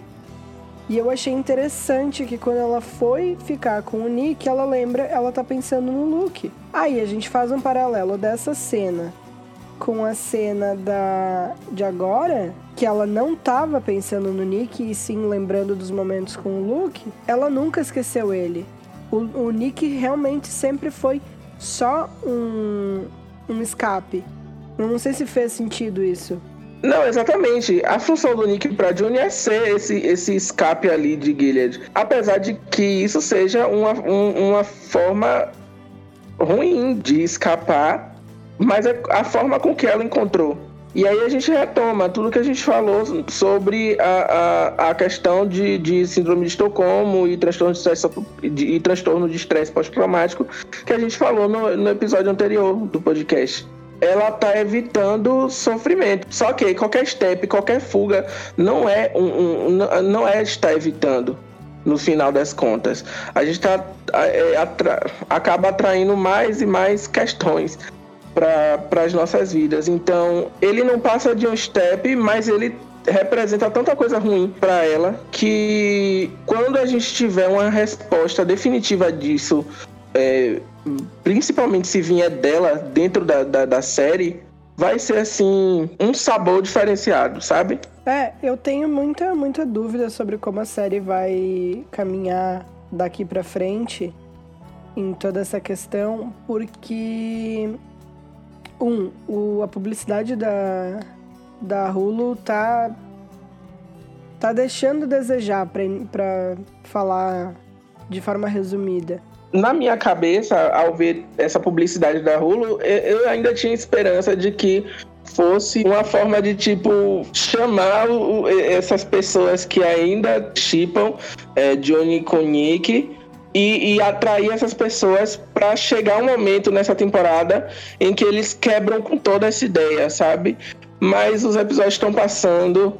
E eu achei interessante que quando ela foi ficar com o Nick, ela lembra, ela tá pensando no Luke. Aí a gente faz um paralelo dessa cena com a cena da de agora, que ela não tava pensando no Nick e sim lembrando dos momentos com o Luke, ela nunca esqueceu ele. O, o Nick realmente sempre foi só um, um escape. Eu não sei se fez sentido isso. Não, exatamente. A função do Nick pra June é ser esse, esse escape ali de Gilead. Apesar de que isso seja uma, um, uma forma ruim de escapar, mas é a forma com que ela encontrou. E aí a gente retoma tudo que a gente falou sobre a, a, a questão de, de síndrome de Estocolmo e transtorno de estresse, e transtorno de estresse pós-traumático que a gente falou no, no episódio anterior do podcast ela tá evitando sofrimento. Só que qualquer step, qualquer fuga não é um, um não é estar evitando no final das contas. A gente tá, é, atra, acaba atraindo mais e mais questões para as nossas vidas. Então, ele não passa de um step, mas ele representa tanta coisa ruim para ela que quando a gente tiver uma resposta definitiva disso é, principalmente se vier dela dentro da, da, da série, vai ser assim um sabor diferenciado, sabe? É, eu tenho muita muita dúvida sobre como a série vai caminhar daqui para frente em toda essa questão, porque um, o, a publicidade da da Hulu tá tá deixando desejar para falar de forma resumida na minha cabeça, ao ver essa publicidade da Hulu, eu ainda tinha esperança de que fosse uma forma de tipo chamar essas pessoas que ainda chipam é, Johnny com Nick e, e, atrair essas pessoas para chegar um momento nessa temporada em que eles quebram com toda essa ideia, sabe? Mas os episódios estão passando,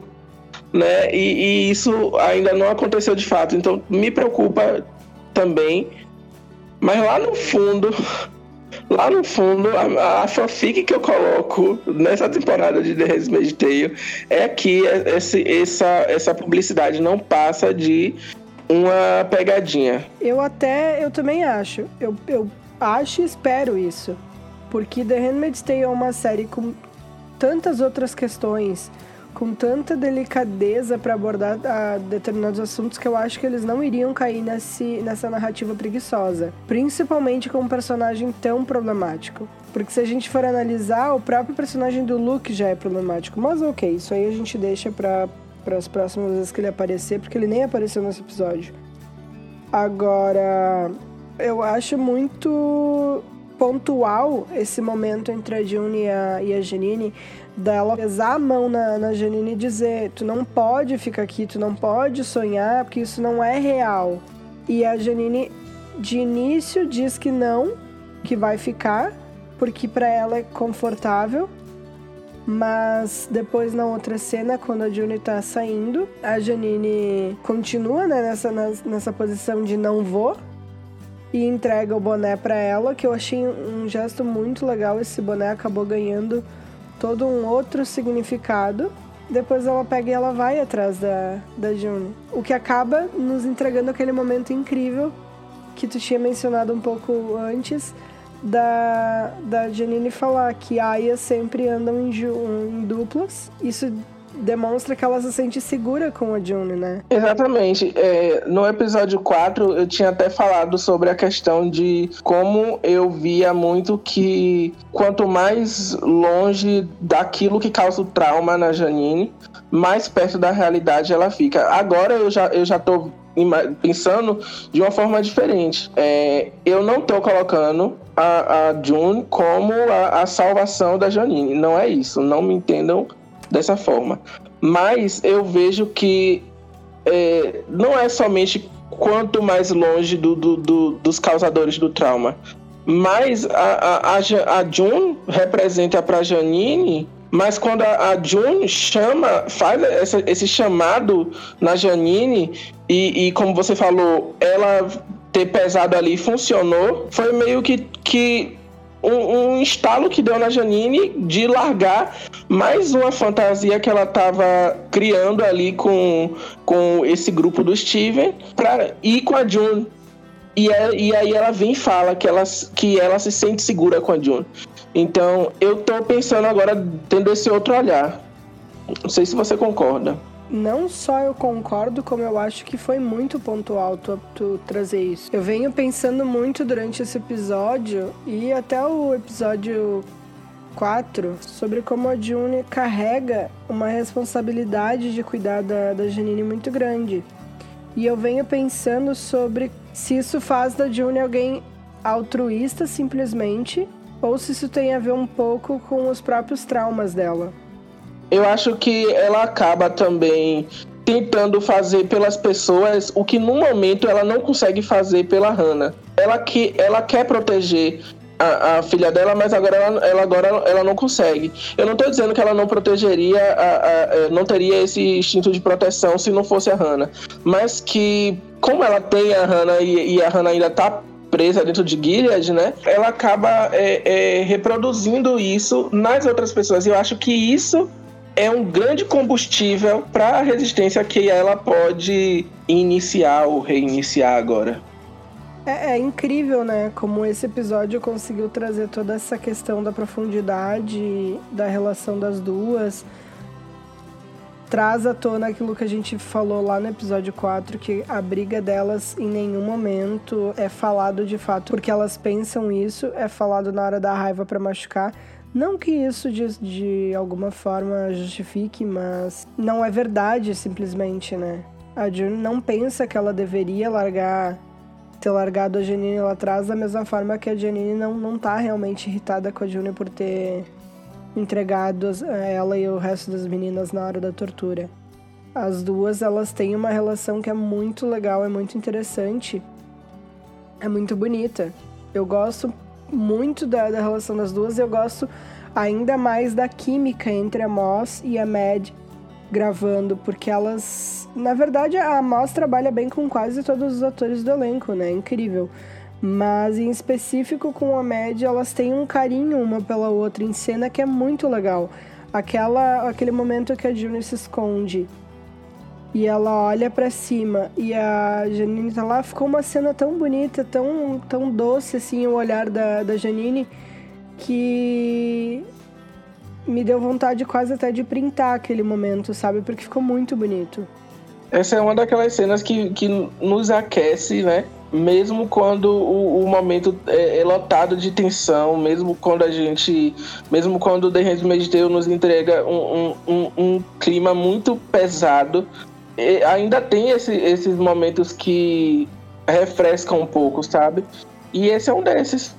né? E, e isso ainda não aconteceu de fato. Então me preocupa também mas lá no fundo, lá no fundo, a, a fanfic que eu coloco nessa temporada de The Handmaid's Tale é que esse, essa, essa publicidade não passa de uma pegadinha. Eu até, eu também acho. Eu, eu acho e espero isso. Porque The Handmaid's Tale é uma série com tantas outras questões com tanta delicadeza para abordar ah, determinados assuntos que eu acho que eles não iriam cair nesse, nessa narrativa preguiçosa. Principalmente com um personagem tão problemático. Porque se a gente for analisar, o próprio personagem do Luke já é problemático. Mas ok, isso aí a gente deixa para as próximas vezes que ele aparecer, porque ele nem apareceu nesse episódio. Agora, eu acho muito pontual esse momento entre a June e a, e a Janine dela pesar a mão na, na Janine e dizer: tu não pode ficar aqui, tu não pode sonhar, porque isso não é real. E a Janine, de início, diz que não, que vai ficar, porque para ela é confortável. Mas depois, na outra cena, quando a Juni tá saindo, a Janine continua né, nessa, nessa posição de não vou e entrega o boné para ela, que eu achei um gesto muito legal. Esse boné acabou ganhando todo um outro significado. Depois ela pega e ela vai atrás da, da June. O que acaba nos entregando aquele momento incrível que tu tinha mencionado um pouco antes da, da Janine falar que Aya sempre andam em, em duplas. Isso demonstra que ela se sente segura com a June, né? Exatamente. É, no episódio 4, eu tinha até falado sobre a questão de como eu via muito que quanto mais longe daquilo que causa o trauma na Janine, mais perto da realidade ela fica. Agora eu já, eu já tô pensando de uma forma diferente. É, eu não tô colocando a, a June como a, a salvação da Janine. Não é isso. Não me entendam dessa forma. Mas eu vejo que é, não é somente quanto mais longe do, do, do, dos causadores do trauma, mas a, a, a June representa para Janine mas quando a, a June chama, faz essa, esse chamado na Janine, e, e, como você falou, ela ter pesado ali funcionou, foi meio que, que um, um instalo que deu na Janine de largar mais uma fantasia que ela estava criando ali com, com esse grupo do Steven para ir com a June. E, é, e aí ela vem e fala que ela, que ela se sente segura com a June. Então, eu tô pensando agora tendo esse outro olhar. Não sei se você concorda. Não só eu concordo, como eu acho que foi muito pontual tu, tu trazer isso. Eu venho pensando muito durante esse episódio e até o episódio 4 sobre como a June carrega uma responsabilidade de cuidar da, da Janine muito grande. E eu venho pensando sobre se isso faz da June alguém altruísta simplesmente ou se isso tem a ver um pouco com os próprios traumas dela. Eu acho que ela acaba também tentando fazer pelas pessoas o que no momento ela não consegue fazer pela Hannah. Ela, que, ela quer proteger a, a, filha dela, mas agora ela, ela, agora ela não consegue. Eu não estou dizendo que ela não protegeria, a, a, não teria esse instinto de proteção se não fosse a Hannah, mas que como ela tem a Hannah e, e a Hannah ainda está presa dentro de Gilead, né? Ela acaba é, é, reproduzindo isso nas outras pessoas. E eu acho que isso é um grande combustível para a resistência que ela pode iniciar ou reiniciar agora. É, é, incrível, né? Como esse episódio conseguiu trazer toda essa questão da profundidade da relação das duas traz à tona aquilo que a gente falou lá no episódio 4, que a briga delas em nenhum momento é falado de fato porque elas pensam isso, é falado na hora da raiva para machucar. Não que isso de, de alguma forma justifique, mas não é verdade simplesmente, né? A June não pensa que ela deveria largar ter largado a Janine lá atrás da mesma forma que a Janine não, não tá realmente irritada com a June por ter entregado ela e o resto das meninas na hora da tortura. As duas, elas têm uma relação que é muito legal, é muito interessante, é muito bonita. Eu gosto muito da, da relação das duas eu gosto ainda mais da química entre a Moss e a Mad gravando, porque elas... Na verdade, a Moss trabalha bem com quase todos os atores do elenco, né? Incrível. Mas em específico com a média, elas têm um carinho uma pela outra em cena que é muito legal. Aquela, aquele momento que a June se esconde e ela olha para cima e a Janine tá lá, ficou uma cena tão bonita, tão, tão doce assim o olhar da, da Janine que me deu vontade quase até de printar aquele momento, sabe? Porque ficou muito bonito. Essa é uma daquelas cenas que, que nos aquece, né? mesmo quando o, o momento é, é, lotado de tensão, mesmo quando a gente, mesmo quando The Handmaid's Tale nos entrega um, um, um, um clima muito pesado, ainda tem esse, esses momentos que refrescam um pouco, sabe? E esse é um desses.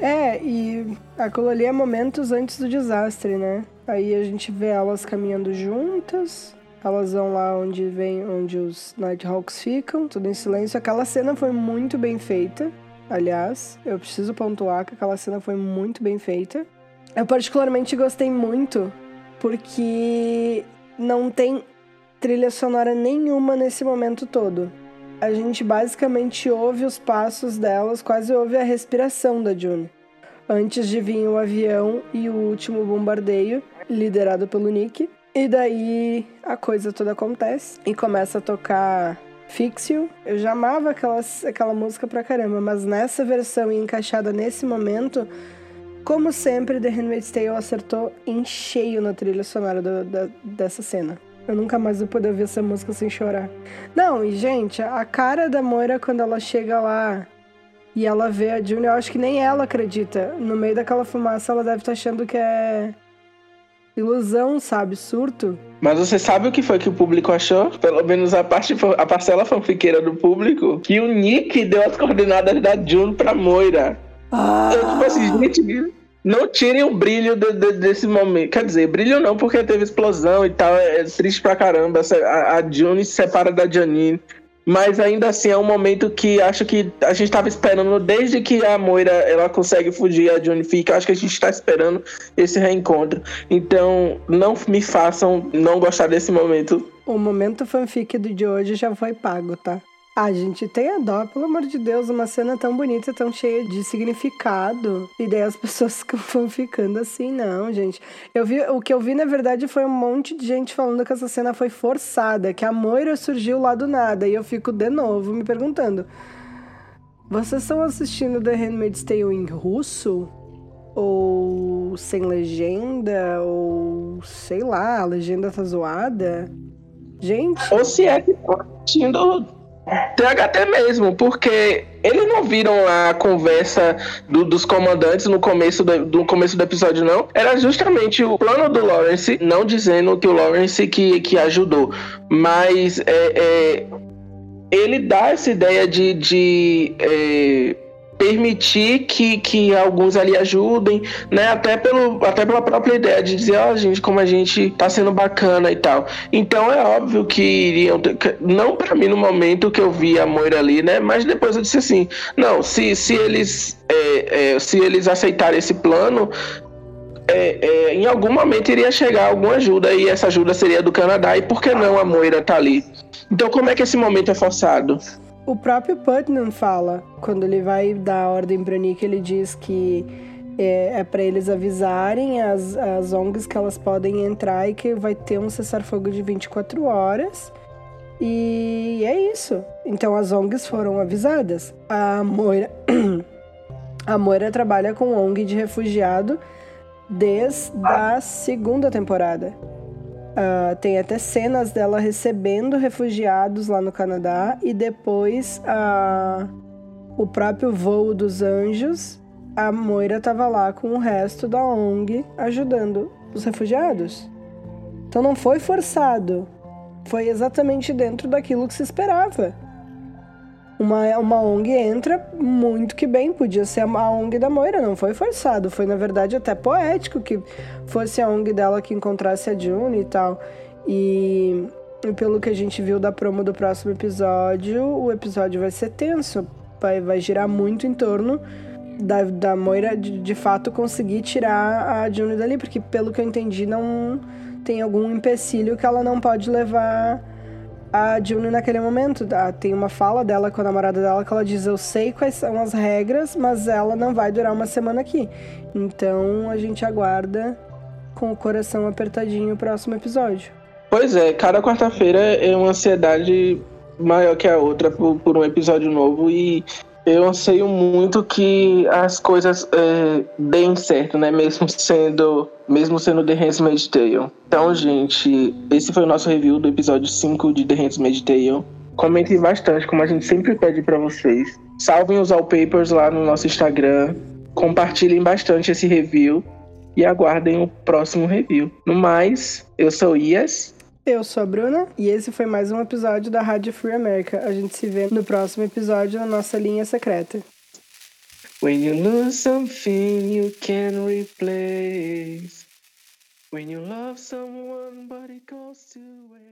É, e aquilo ali é momentos antes do desastre, né? Aí a gente vê elas caminhando juntas, elas vão lá onde vem, onde os Nighthawks ficam, tudo em silêncio. Aquela cena foi muito bem feita. Aliás, eu preciso pontuar que aquela cena foi muito bem feita. Eu particularmente gostei muito porque não tem trilha sonora nenhuma nesse momento todo. A gente basicamente ouve os passos delas, quase ouve a respiração da June. Antes de vir o avião e o último bombardeio, liderado pelo Nick. E daí a coisa toda acontece e começa a tocar Fixio. Eu já amava aquelas, aquela música pra caramba, mas nessa versão e encaixada nesse momento, como sempre, The Handmaid's Tale acertou em cheio na trilha sonora do, da, dessa cena. Eu nunca mais vou poder ouvir essa música sem chorar. Não, e gente, a cara da Moira quando ela chega lá e ela vê a June, eu acho que nem ela acredita. No meio daquela fumaça, ela deve estar tá achando que é Ilusão, sabe? Surto. Mas você sabe o que foi que o público achou? Pelo menos a parte a parcela fanfiqueira do público, que o Nick deu as coordenadas da June pra Moira. Ah. Eu, tipo assim, gente, não tirem o brilho de, de, desse momento. Quer dizer, brilho não, porque teve explosão e tal. É triste pra caramba. A, a June se separa da Janine. Mas ainda assim é um momento que acho que a gente estava esperando desde que a Moira ela consegue fugir, a Johnny fica. Acho que a gente está esperando esse reencontro. Então não me façam não gostar desse momento. O momento fanfic de hoje já foi pago, tá? Ah, gente, tenha dó, pelo amor de Deus, uma cena tão bonita, tão cheia de significado. E daí as pessoas ficam ficando assim, não, gente. Eu vi, o que eu vi, na verdade, foi um monte de gente falando que essa cena foi forçada, que a Moira surgiu lá do nada. E eu fico de novo me perguntando: vocês estão assistindo The Handmaid's Tale em russo? Ou sem legenda? Ou sei lá, a legenda tá zoada? Gente. Ou se é que tá assistindo THT mesmo, porque eles não viram a conversa do, dos comandantes no começo do, do, começo do episódio, não. Era justamente o plano do Lawrence, não dizendo que o Lawrence que, que ajudou, mas é, é, ele dá essa ideia de, de é, permitir que, que alguns ali ajudem, né? Até, pelo, até pela própria ideia de dizer, ó, oh, gente, como a gente tá sendo bacana e tal. Então é óbvio que iriam. Ter, não para mim no momento que eu vi a Moira ali, né? Mas depois eu disse assim: não, se, se eles. É, é, se eles aceitarem esse plano, é, é, em algum momento iria chegar alguma ajuda e essa ajuda seria do Canadá e por que não a Moira tá ali? Então como é que esse momento é forçado? O próprio Putnam fala, quando ele vai dar a ordem para Nick, ele diz que é, é para eles avisarem as, as ONGs que elas podem entrar e que vai ter um cessar-fogo de 24 horas. E é isso. Então as ONGs foram avisadas. A Moira, a Moira trabalha com ONG de refugiado desde a segunda temporada. Uh, tem até cenas dela recebendo refugiados lá no Canadá e depois uh, o próprio voo dos anjos, a Moira estava lá com o resto da ONG ajudando os refugiados. Então não foi forçado, foi exatamente dentro daquilo que se esperava uma, uma ONG entra muito que bem, podia ser a ONG da Moira, não foi forçado, foi na verdade até poético que fosse a ONG dela que encontrasse a June e tal. E, e pelo que a gente viu da promo do próximo episódio, o episódio vai ser tenso, vai, vai girar muito em torno da, da Moira de, de fato conseguir tirar a June dali, porque pelo que eu entendi, não tem algum empecilho que ela não pode levar a June naquele momento. Tem uma fala dela com a namorada dela que ela diz: Eu sei quais são as regras, mas ela não vai durar uma semana aqui. Então a gente aguarda com o coração apertadinho o próximo episódio. Pois é, cada quarta-feira é uma ansiedade maior que a outra por, por um episódio novo e eu anseio muito que as coisas é, deem certo, né? Mesmo sendo, mesmo sendo The Handmaid's Tale. Então, gente, esse foi o nosso review do episódio 5 de The Handmaid's Tale. Comentem bastante, como a gente sempre pede para vocês. Salvem os wallpapers lá no nosso Instagram. Compartilhem bastante esse review. E aguardem o próximo review. No mais, eu sou Ias. Eu sou a Bruna e esse foi mais um episódio da Rádio Free America. A gente se vê no próximo episódio na nossa linha secreta. When you lose something you can replace. When you love someone but it goes to waste.